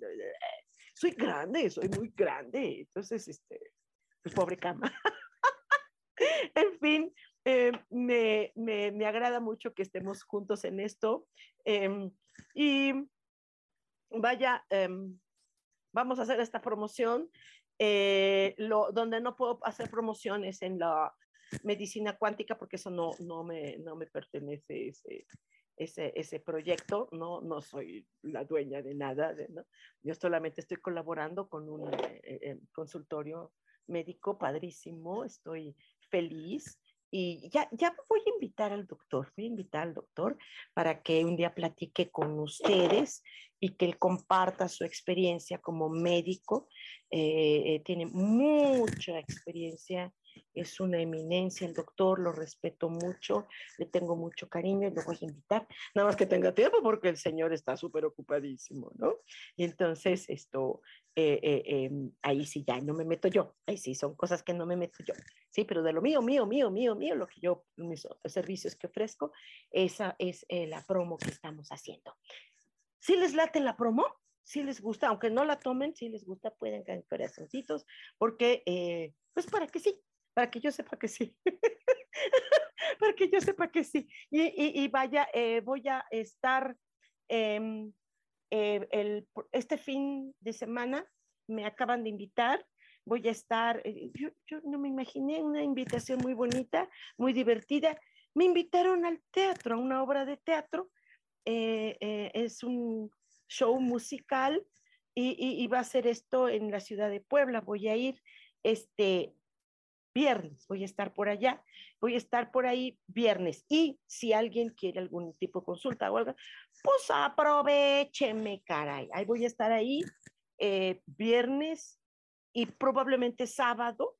Soy grande, soy muy grande. Entonces, este, pues pobre cama. en fin, eh, me, me, me, agrada mucho que estemos juntos en esto. Eh, y vaya, eh, vamos a hacer esta promoción. Eh, lo, donde no puedo hacer promociones en la medicina cuántica porque eso no, no, me, no me pertenece ese, ese, ese proyecto. No, no soy la dueña de nada. Yo solamente estoy colaborando con un eh, consultorio médico padrísimo. Estoy feliz. Y ya, ya voy a invitar al doctor, voy a invitar al doctor para que un día platique con ustedes y que él comparta su experiencia como médico. Eh, eh, tiene mucha experiencia, es una eminencia el doctor, lo respeto mucho, le tengo mucho cariño y lo voy a invitar, nada más que tenga tiempo porque el señor está súper ocupadísimo, ¿no? Y entonces esto, eh, eh, em, ahí sí ya no me meto yo, ahí sí son cosas que no me meto yo, sí, pero de lo mío, mío, mío, mío, mío, lo que yo, mis servicios que ofrezco, esa es eh, la promo que estamos haciendo. Si les late la promo, si les gusta, aunque no la tomen, si les gusta, pueden caer corazoncitos, porque, pues para que sí, para que yo sepa que sí. para que yo sepa que sí. Y, y, vaya, voy a estar em, eh, el, este fin de semana me acaban de invitar, voy a estar, eh, yo, yo, no me imaginé una invitación muy bonita, muy divertida. Me invitaron al teatro, a una obra de teatro. Eh, eh, es un show musical y, y, y, va a ser esto en la ciudad de Puebla. Voy a ir este viernes, voy a estar por allá, voy a estar por ahí viernes. Y si alguien quiere algún tipo de consulta o algo, pues aprovecheme, caray. Ahí voy a estar ahí eh, viernes y probablemente sábado.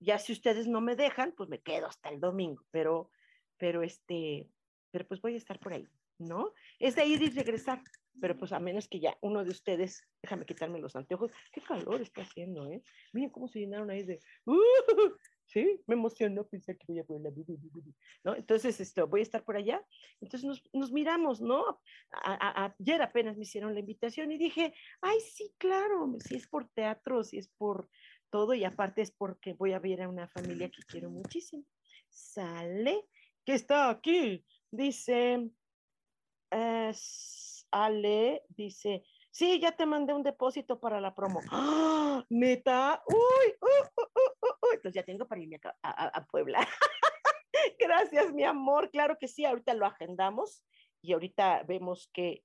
Ya si ustedes no me dejan, pues me quedo hasta el domingo, pero, pero este, pero pues voy a estar por ahí, ¿no? Es de ir y regresar, pero pues a menos que ya uno de ustedes, déjame quitarme los anteojos, qué calor está haciendo, ¿eh? Miren cómo se llenaron ahí de, uh, ¿sí? Me emocionó pensar que voy a poner la... ¿no? Entonces, esto, voy a estar por allá. Entonces nos, nos miramos, ¿no? A, a, ayer apenas me hicieron la invitación y dije, ay, sí, claro, si es por teatro, si es por todo y aparte es porque voy a ver a una familia que quiero muchísimo. Sale, que está aquí, dice, uh, Ale, dice, sí, ya te mandé un depósito para la promo. ¡Ah! Neta, uy, uh, entonces ya tengo para irme a, a, a Puebla. Gracias, mi amor. Claro que sí, ahorita lo agendamos y ahorita vemos que,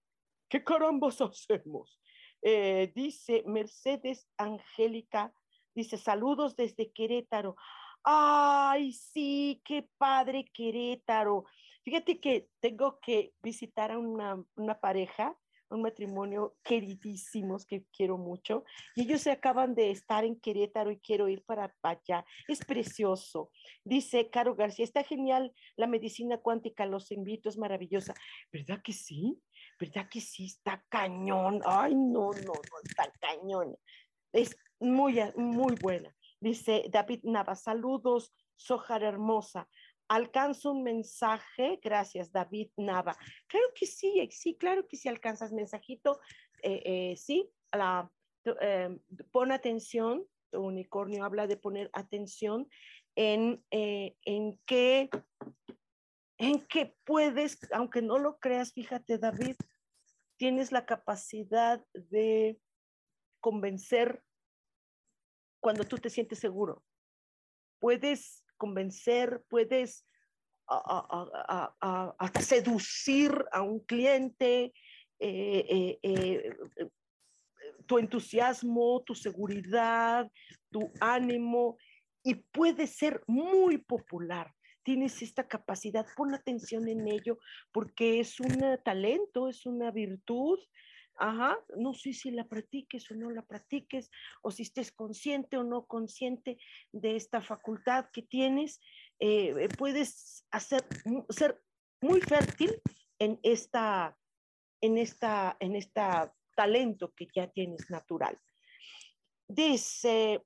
¿qué carambas hacemos? Eh, dice Mercedes Angélica, dice saludos desde Querétaro. Ay, sí, qué padre Querétaro. Fíjate que tengo que visitar a una, pareja un matrimonio queridísimos que quiero mucho y ellos se acaban de estar en Querétaro y quiero ir para allá. Es precioso. Dice Caro García, está genial la medicina cuántica, los invito, es maravillosa. ¿Verdad que sí? ¿Verdad que sí? Está cañón. Ay, no, no, no, está cañón. Es muy, muy buena. Dice David Nava, saludos, Sojar hermosa alcanzo un mensaje, gracias David Nava. Claro que sí, sí, claro que sí alcanzas mensajito, eh, eh, sí, la, eh, pon atención, unicornio habla de poner atención en, eh, en qué en qué puedes, aunque no lo creas, fíjate David, tienes la capacidad de convencer cuando tú te sientes seguro. Puedes convencer, puedes a, a, a, seducir a un cliente, eh, eh, eh, tu entusiasmo, tu seguridad, tu ánimo, y puede ser muy popular. Tienes esta capacidad, pon atención en ello, porque es un talento, es una virtud, Ajá, no sé si la practiques o no la practiques, o si estés consciente o no consciente de esta facultad que tienes, eh, eh, puedes hacer, ser muy fértil en esta, en esta, en esta talento que ya tienes natural. Dice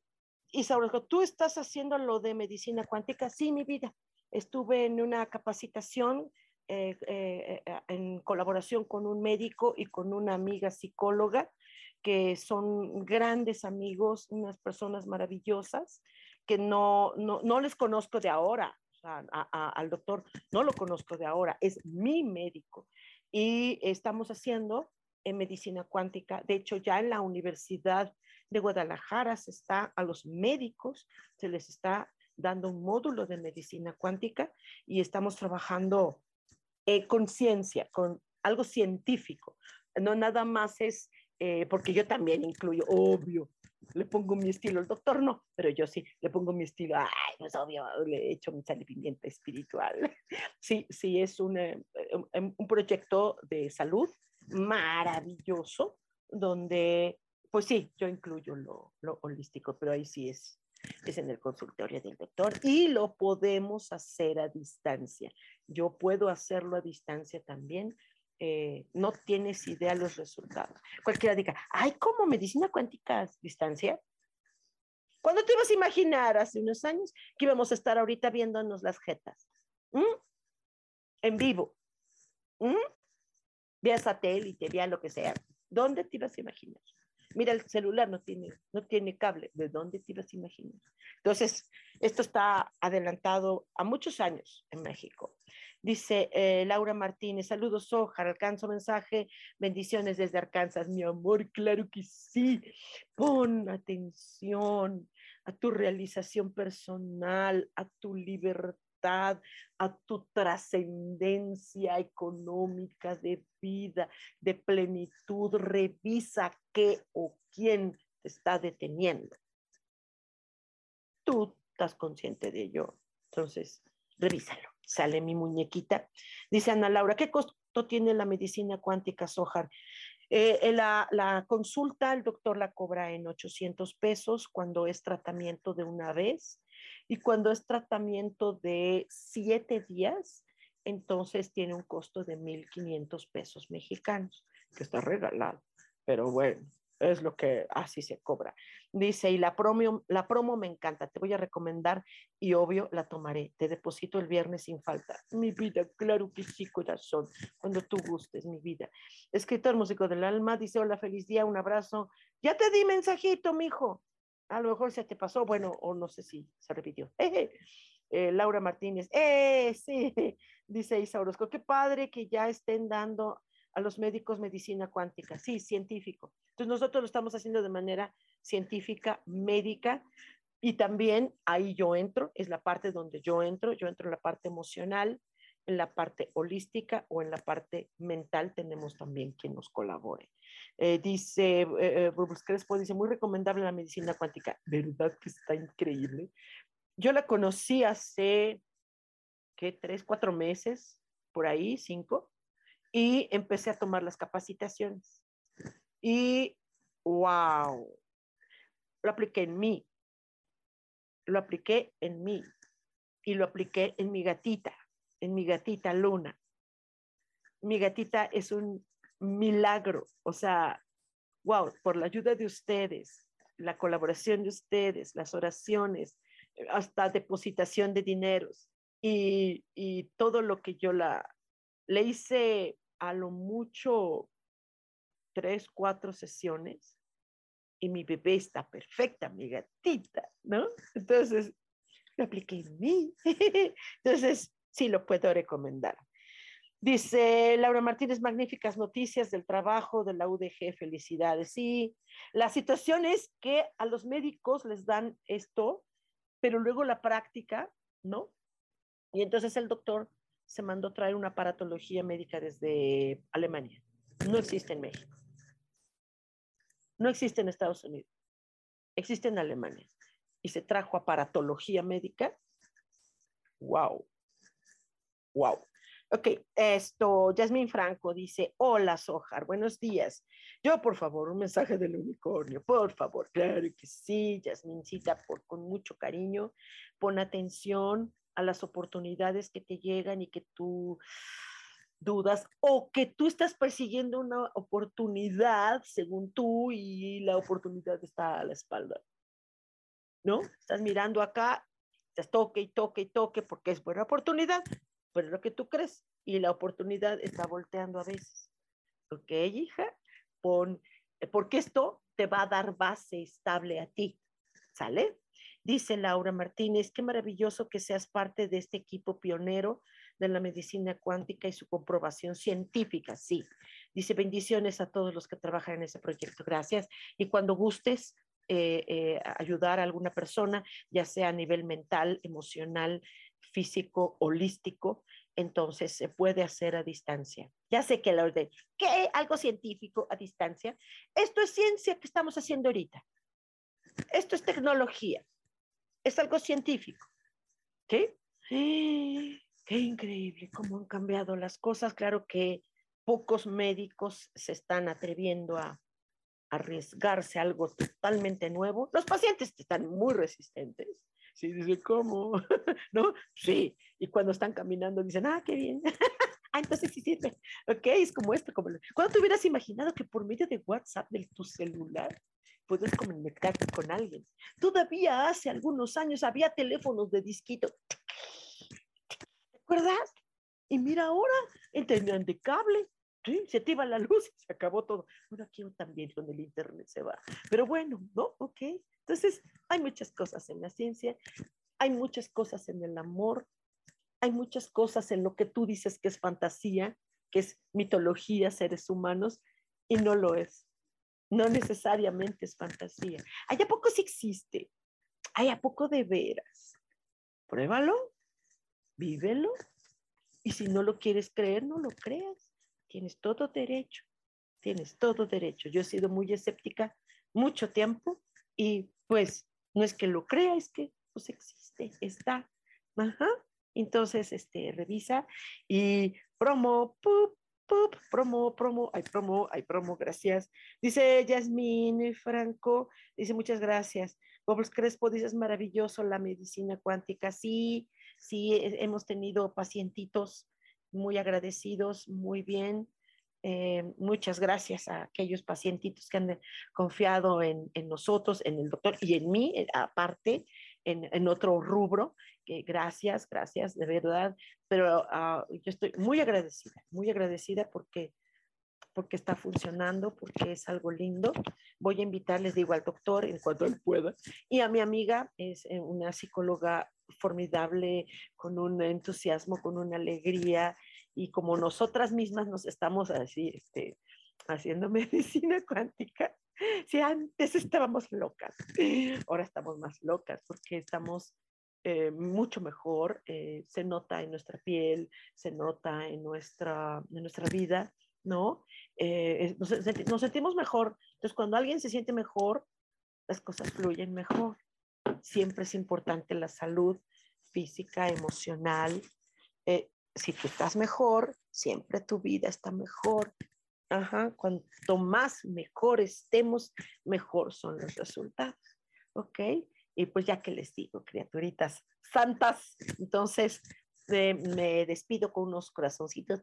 Isaura, ¿tú estás haciendo lo de medicina cuántica? Sí, mi vida. Estuve en una capacitación eh, eh, eh, en colaboración con un médico y con una amiga psicóloga, que son grandes amigos, unas personas maravillosas, que no, no, no les conozco de ahora. al doctor no lo conozco de ahora, es mi médico. Y estamos haciendo en medicina cuántica. De hecho, ya en la Universidad de Guadalajara se está a los médicos, se les está dando un módulo de medicina cuántica y estamos trabajando eh, conciencia, con algo científico. No nada más es, eh, porque yo también incluyo, obvio, le pongo mi estilo, el doctor no, pero yo sí, le pongo mi estilo, ay, no obvio, le he hecho mi salivimiento espiritual. Sí, sí, es un, eh, un proyecto de salud maravilloso, donde, pues sí, yo incluyo lo, lo holístico, pero ahí sí es es en el consultorio del doctor y lo podemos hacer a distancia. Yo puedo hacerlo a distancia también. Eh, no tienes idea los resultados. Cualquiera diga, ay, ¿cómo medicina cuántica a distancia? ¿Cuándo te ibas a imaginar hace unos años que íbamos a estar ahorita viéndonos las jetas? ¿Mm? En vivo. ¿Mm? Vía satélite, vía lo que sea. ¿Dónde te ibas a imaginar? Mira, el celular no tiene, no tiene cable. ¿De dónde te ibas a imaginar? Entonces, esto está adelantado a muchos años en México. Dice eh, Laura Martínez, saludos, Ojar, alcanzo mensaje, bendiciones desde Arkansas, mi amor, claro que sí. Pon atención a tu realización personal, a tu libertad a tu trascendencia económica de vida, de plenitud. Revisa qué o quién te está deteniendo. Tú estás consciente de ello. Entonces, revísalo. Sale mi muñequita. Dice Ana Laura, ¿qué costo tiene la medicina cuántica Sojar? Eh, la, la, consulta, el doctor la cobra en 800 pesos cuando es tratamiento de una vez y cuando es tratamiento de siete días, entonces tiene un costo de 1.500 pesos mexicanos, que está regalado. Pero bueno, es lo que así se cobra. Dice, y la promo, la promo me encanta, te voy a recomendar y obvio la tomaré. Te deposito el viernes sin falta. Mi vida, claro que sí, corazón, cuando tú gustes, mi vida. Escritor músico del alma, dice, hola, feliz día, un abrazo. Ya te di mensajito, mijo a lo mejor se te pasó, bueno, o no sé si se repitió. Eh, Laura Martínez, ¡eh! Sí, dice Isa Orozco, qué padre que ya estén dando a los médicos medicina cuántica. Sí, científico. Entonces nosotros lo estamos haciendo de manera científica, médica, y también ahí yo entro, es la parte donde yo entro, yo entro en la parte emocional, en la parte holística o en la parte mental tenemos también quien nos colabore. Eh, dice, eh, eh Crespo dice, muy recomendable la medicina cuántica. ¿Verdad que está increíble? Yo la conocí hace, ¿qué? Tres, cuatro meses, por ahí, cinco, y empecé a tomar las capacitaciones. Y, wow, lo apliqué en mí, lo apliqué en mí y lo apliqué en mi gatita, en mi gatita Luna. Mi gatita es un milagro, o sea, wow, por la ayuda de ustedes, la colaboración de ustedes, las oraciones, hasta depositación de dineros y, todo lo que yo la, le hice a lo mucho tres, cuatro sesiones y mi bebé está perfecta, mi gatita, ¿no? Entonces, lo apliqué en mí. Entonces, sí lo puedo recomendar. Dice Laura Martínez, magníficas noticias del trabajo de la UDG, felicidades. Sí, la situación es que a los médicos les dan esto, pero luego la práctica, ¿no? Y entonces el doctor se mandó traer una aparatología médica desde Alemania. No existe en México. No existe en Estados Unidos. Existe en Alemania. Y se trajo aparatología médica. ¡Wow! ¡Wow! Ok, esto, Yasmín Franco dice, hola Sojar, buenos días. Yo, por favor, un mensaje del unicornio, por favor, claro que sí, Yasmincita, por, con mucho cariño, pon atención a las oportunidades que te llegan y que tú dudas o que tú estás persiguiendo una oportunidad según tú y la oportunidad está a la espalda. ¿No? Estás mirando acá, estás toque y toque y toque porque es buena oportunidad, pero es lo que tú crees y la oportunidad está volteando a veces. Ok, hija, pon, eh, porque esto te va a dar base estable a ti. ¿Sale? Dice Laura Martínez, qué maravilloso que seas parte de este equipo pionero de la medicina cuántica y su comprobación científica, sí. Dice bendiciones a todos los que trabajan en ese proyecto, gracias. Y cuando gustes eh, eh, ayudar a alguna persona, ya sea a nivel mental, emocional, físico, holístico, entonces se puede hacer a distancia. Ya sé que la orden, ¿qué? Algo científico a distancia. Esto es ciencia que estamos haciendo ahorita. Esto es tecnología. Es algo científico. ¿Qué? Qué increíble cómo han cambiado las cosas. Claro que pocos médicos se están atreviendo a arriesgarse a algo totalmente nuevo. Los pacientes están muy resistentes Sí, dice, ¿cómo? ¿No? Sí. Y cuando están caminando dicen, ah, qué bien. ah, entonces sí sirve. Ok, es como esto. Como... ¿Cuándo te hubieras imaginado que por medio de WhatsApp de tu celular puedes conectarte con alguien? Todavía hace algunos años había teléfonos de disquito. ¿Te acuerdas? Y mira ahora, entendían de cable. ¿sí? Se iba la luz y se acabó todo. Bueno, aquí también con el internet se va. Pero bueno, ¿no? Ok. Entonces, hay muchas cosas en la ciencia, hay muchas cosas en el amor, hay muchas cosas en lo que tú dices que es fantasía, que es mitología, seres humanos, y no lo es. No necesariamente es fantasía. ¿Hay a poco sí existe? ¿Hay a poco de veras? Pruébalo, vívelo, y si no lo quieres creer, no lo creas. Tienes todo derecho, tienes todo derecho. Yo he sido muy escéptica mucho tiempo y pues no es que lo crea, es que pues existe, está. Ajá. Entonces, este, revisa y promo, pup, pup, promo, promo, hay promo, hay promo, gracias. Dice Yasmín Franco, dice muchas gracias. Bobos Crespo dice maravilloso la medicina cuántica. Sí, sí, hemos tenido pacientitos muy agradecidos, muy bien. Eh, muchas gracias a aquellos pacientitos que han confiado en, nosotros, en el doctor y en mí, eh, aparte, en, otro rubro, que gracias, gracias, de verdad, pero ah, yo estoy muy agradecida, muy agradecida porque porque está funcionando, porque es algo lindo. Voy a invitarles, digo, al doctor en cuanto él pueda. Y a mi amiga, es eh, una psicóloga formidable, con un entusiasmo, con una alegría, y como nosotras mismas nos estamos así, este, haciendo medicina cuántica, si antes estábamos locas, ahora estamos más locas porque estamos eh, mucho mejor, eh, se nota en nuestra piel, se nota en nuestra, en nuestra vida, ¿no? Eh, nos, nos, sentimos mejor. Entonces, cuando alguien se siente mejor, las cosas fluyen mejor. Siempre es importante la salud física, emocional, si tú estás mejor, siempre tu vida está mejor. Ajá, cuanto más mejor estemos, mejor son los resultados. ¿Ok? Y pues ya que les digo, criaturitas santas, entonces me despido con unos corazoncitos.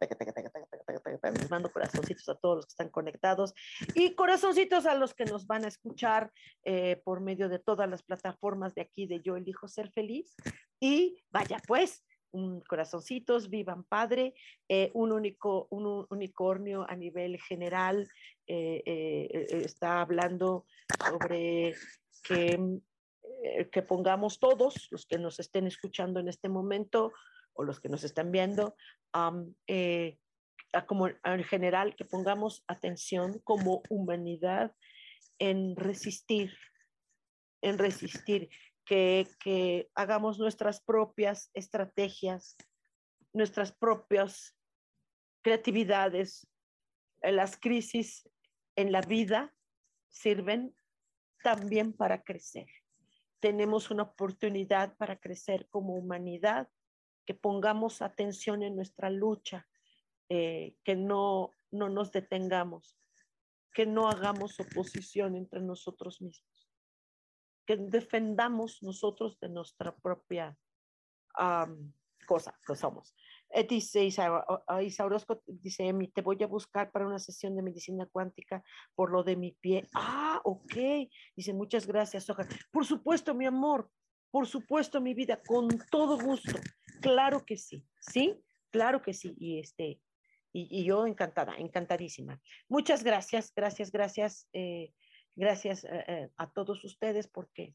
Les mando corazoncitos a todos los que están conectados y corazoncitos a los que nos van a escuchar eh, por medio de todas las plataformas de aquí de Yo Elijo Ser Feliz. Y vaya, pues, un corazoncitos, vivan padre, eh, un, único, un unicornio a nivel general eh, eh, está hablando sobre que, que pongamos todos, los que nos estén escuchando en este momento o los que nos están viendo, como en general, que pongamos atención como humanidad en resistir, en resistir que, hagamos nuestras propias estrategias, nuestras propias creatividades. Las crisis en la vida sirven también para crecer. Tenemos una oportunidad para crecer como humanidad que pongamos atención en nuestra lucha, eh, que no, no nos detengamos, que no hagamos oposición entre nosotros mismos, que defendamos nosotros de nuestra propia cosa que somos. Eh, dice Isaurosco, dice Emi, te voy a buscar para una sesión de medicina cuántica por lo de mi pie. Ah, ok. Dice, muchas gracias, Soja. Por supuesto, mi amor, por supuesto, mi vida, con todo gusto. Claro que sí, ¿sí? Claro que sí. Y este, y, yo encantada, encantadísima. Muchas gracias, gracias, gracias, eh, gracias eh, a todos ustedes porque,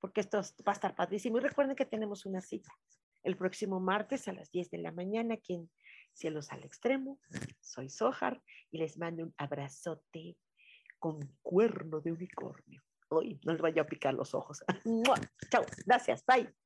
porque esto va a estar padrísimo. Y recuerden que tenemos una cita el próximo martes a las 10 de la mañana aquí en Cielos al Extremo. Soy Sojar y les mando un abrazote con cuerno de unicornio. Hoy no les vaya a picar los ojos. Chao, gracias, bye.